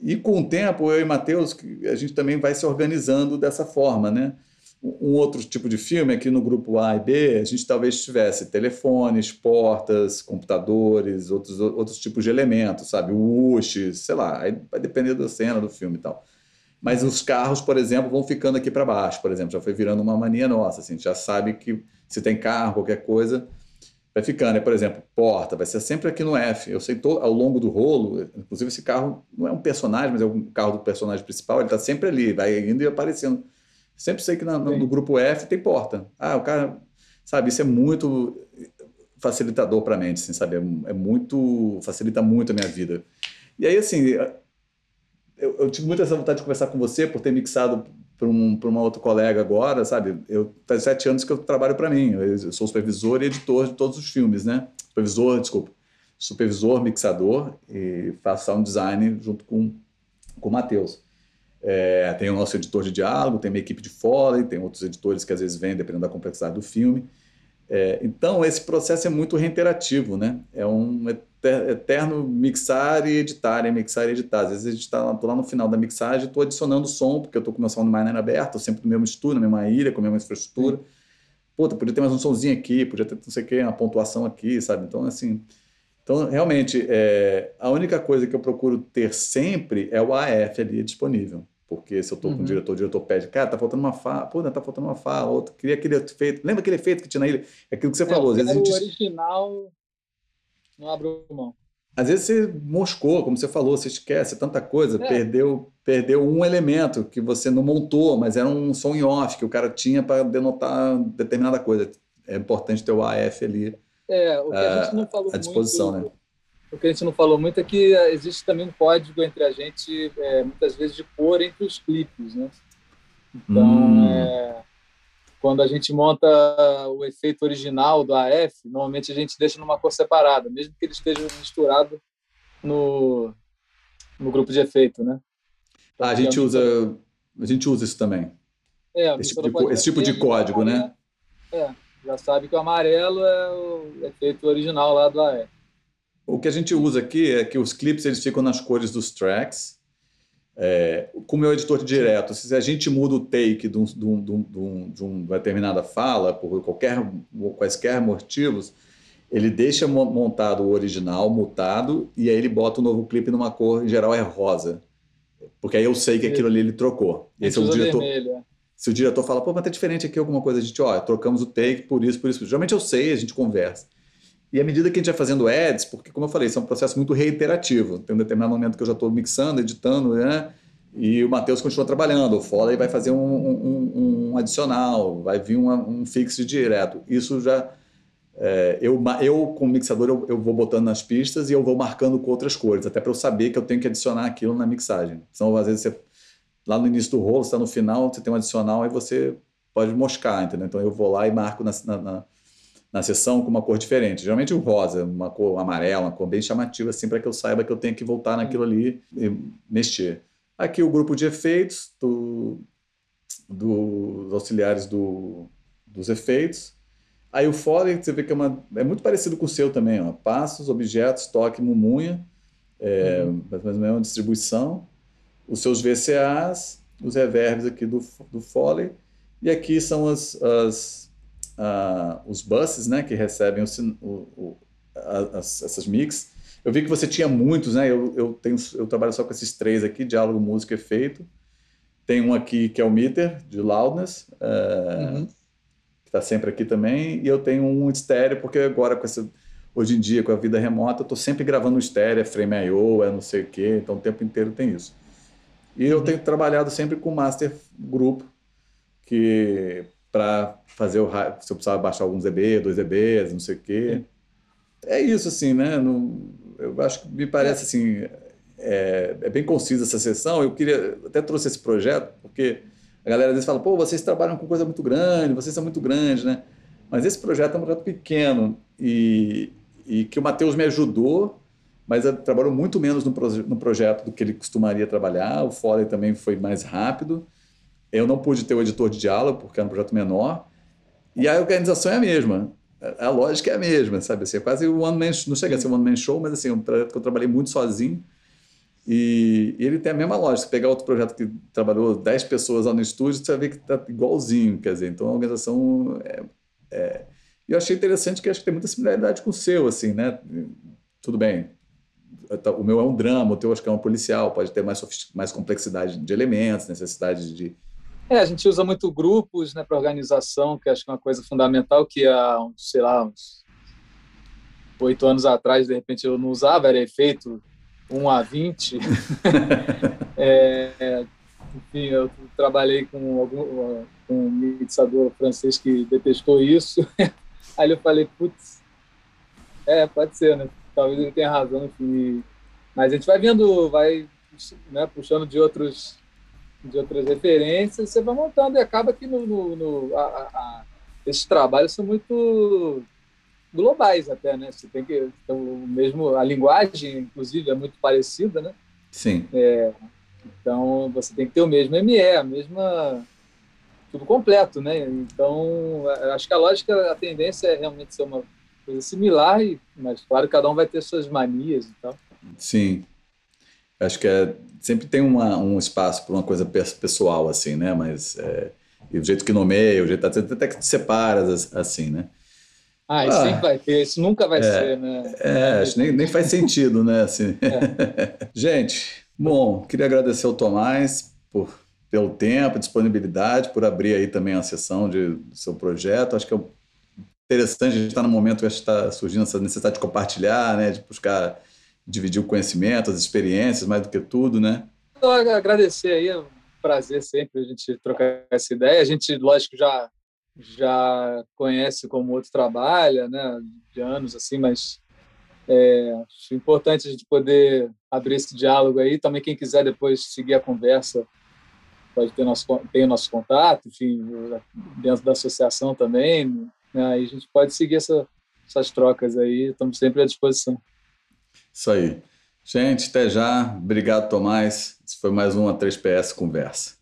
A: e com o tempo eu e Matheus a gente também vai se organizando dessa forma, né? Um outro tipo de filme aqui no grupo A e B, a gente talvez tivesse telefones, portas, computadores, outros outros tipos de elementos, sabe, UX, sei lá, aí vai depender da cena do filme e tal. Mas os carros, por exemplo, vão ficando aqui para baixo, por exemplo, já foi virando uma mania nossa, assim, a gente já sabe que se tem carro, qualquer coisa, vai ficando. Né? Por exemplo, porta, vai ser sempre aqui no F. Eu sei todo, ao longo do rolo, inclusive esse carro não é um personagem, mas é um carro do personagem principal, ele está sempre ali, vai indo e aparecendo. Sempre sei que na, no, no, grupo F tem porta. Ah, o cara, sabe, isso é muito facilitador para a mente, assim, sabe? É, é, muito, facilita muito a minha vida. E aí, assim, eu, eu tive muita vontade de conversar com você por ter mixado para um, uma outro colega agora, sabe? Eu faz sete anos que eu trabalho para mim. Eu sou supervisor e editor de todos os filmes, né? Supervisor, desculpa. Supervisor, mixador e faço sound design junto com, com o Matheus. É, tem o nosso editor de diálogo, tem uma equipe de Foley, tem outros editores que às vezes vêm, dependendo da complexidade do filme. É, então, esse processo é muito reiterativo, né? É um eterno mixar e editar, e mixar e editar. Às vezes a gente está lá, lá no final da mixagem, estou adicionando som, porque eu estou com o meu Soundminer aberto, estou sempre no mesmo estúdio, na mesma ilha, com a mesma infraestrutura. Sim. Puta, podia ter mais um somzinho aqui, podia ter não sei o que, uma pontuação aqui, sabe? Então, assim... Então, realmente, é, a única coisa que eu procuro ter sempre é o AF ali disponível. Porque se eu estou uhum. com o uhum. diretor, o diretor pede, cara, tá faltando uma fala, pô, tá faltando uma fala, outro, queria aquele efeito. Lembra aquele efeito que tinha na ilha? É aquilo que você é, falou. Às vezes a gente...
B: O original não abro mão.
A: Às vezes você moscou, como você falou, você esquece tanta coisa, é. perdeu, perdeu um elemento que você não montou, mas era um som em off que o cara tinha para denotar determinada coisa. É importante ter o AF ali
B: é, o que a, gente não falou à disposição, muito, né? o que a gente não falou muito é que existe também um código entre a gente, é, muitas vezes, de cor entre os clipes, né? Então, hum. é, quando a gente monta o efeito original do AF, normalmente a gente deixa numa cor separada, mesmo que ele esteja misturado no, no grupo de efeito, né?
A: Ah, a gente usa a gente usa isso também.
B: É,
A: esse tipo de, esse tipo de código, né?
B: É, já sabe que o amarelo é o efeito original lá do AF.
A: O que a gente usa aqui é que os clipes eles ficam nas cores dos tracks. É, com o meu editor direto, se a gente muda o take de, um, de, um, de, um, uma determinada fala, por qualquer, quaisquer motivos, ele deixa montado o original, mutado, e aí ele bota o novo clipe numa cor, em geral é rosa. Porque aí eu sei que aquilo ali ele trocou.
B: Esse é o diretor. Vermelho. É.
A: Se o diretor fala, pô, mas tá diferente aqui alguma coisa, a gente, ó, trocamos o take por isso, por isso. Geralmente eu sei, a gente conversa. E à medida que a gente vai fazendo ads, porque, como eu falei, isso é um processo muito reiterativo. Tem um determinado momento que eu já estou mixando, editando, né? E o Matheus continua trabalhando. O Foley vai fazer um, um, um adicional, vai vir uma, um fixe direto. Isso já. É, eu, eu, como mixador, eu, eu, vou botando nas pistas e eu vou marcando com outras cores, até para eu saber que eu tenho que adicionar aquilo na mixagem. Senão, às vezes, você, lá no início do rolo, você está no final, você tem um adicional e você pode moscar, entendeu? Então, eu vou lá e marco na, na na sessão com uma cor diferente. Geralmente o rosa, uma cor amarela, uma cor bem chamativa, assim, para que eu saiba que eu tenho que voltar naquilo ali e mexer. Aqui o grupo de efeitos do, dos auxiliares do, dos efeitos. Aí o Foley, você vê que é, uma, é muito parecido com o seu também, ó. passos, objetos, toque, mumunha, é, uhum. mais ou menos distribuição. Os seus VCAs, os reverbs aqui do, do Foley. E aqui são as, as uh, os buses, né, que recebem o, o, as, essas mix. Eu vi que você tinha muitos, né? Eu, eu, tenho, eu trabalho só com esses três aqui: diálogo, música, efeito. Tem um aqui que é o meter de loudness, uh, uhum. que está sempre aqui também. E eu tenho um estéreo, porque agora com essa hoje em dia com a vida remota, eu estou sempre gravando estéreo, é frame I.O., é não sei o quê, então o tempo inteiro tem isso. E eu uhum. tenho trabalhado sempre com master grupo, que para fazer o se eu precisava baixar alguns EB, dois EBs, não sei o quê. É isso, assim, né? No, eu acho que me parece assim. É, é, bem concisa essa sessão. Eu queria até trouxe esse projeto, porque a galera às vezes fala, pô, vocês trabalham com coisa muito grande, vocês são muito grandes, né? Mas esse projeto é um projeto pequeno e, e que o Matheus me ajudou, mas trabalhou muito menos no, proje no projeto do que ele costumaria trabalhar. O Foley também foi mais rápido. Eu não pude ter o editor de diálogo, porque era um projeto menor. E a organização é a mesma. A lógica é a mesma, sabe? Assim, é quase um one man, não chega a ser um one man show, mas assim, é um projeto que eu trabalhei muito sozinho. E, ele tem a mesma lógica. Pegar outro projeto que trabalhou 10 pessoas lá no estúdio, você vai ver que está igualzinho. Quer dizer, então a organização é, é... E eu achei interessante que acho que tem muita similaridade com o seu, assim, né? Tudo bem, o meu é um drama, o teu acho que é um policial, pode ter mais, mais complexidade de elementos, necessidade de,
B: é, a gente usa muito grupos né, para organização, que acho que é uma coisa fundamental que há, sei lá, uns oito anos atrás, de repente, eu não usava, era efeito 1 a 20. é, enfim, eu trabalhei com, algum, com um mixador francês que detestou isso. Aí eu falei, putz, é, pode ser, né? Talvez ele tenha razão, enfim. Mas a gente vai vendo, vai né, puxando de outros de outras referências, você vai montando e acaba que no, no, no a, a, esses trabalhos são muito globais até, né? Você tem que então, mesmo a linguagem, inclusive, é muito parecida, né?
A: Sim.
B: É, então você tem que ter o mesmo ME, a mesma tudo completo, né? Então acho que a lógica, a tendência é realmente ser uma coisa similar, mas claro, cada um vai ter suas manias e tal.
A: Sim. Acho que é, sempre tem uma, um espaço para uma coisa pessoal, assim, né? Mas é, e o jeito que nomeia, o jeito até que te separas, assim, né?
B: Ah, isso ah, sempre vai ter, isso nunca vai é, ser, né?
A: É, acho que nem, nem faz sentido, né? Assim. É. Gente, bom, queria agradecer ao Tomás por, pelo tempo, disponibilidade, por abrir aí também a sessão de, do seu projeto. Acho que é interessante, a gente está no momento que está surgindo essa necessidade de compartilhar, né? De buscar dividir o conhecimento, as experiências, mais do que tudo, né?
B: Então, agradecer aí, é um prazer sempre a gente trocar essa ideia. A gente, lógico, já já conhece como outro trabalha, né, de anos assim, mas É, acho importante a gente poder abrir esse diálogo aí. Também quem quiser depois seguir a conversa pode ter nosso tem o nosso contato, enfim, dentro da associação também. Né? A gente pode seguir essa, essas trocas aí. Estamos sempre à disposição.
A: Isso aí. Gente, até já. Obrigado, Tomás. Esse foi mais uma 3PS Conversa.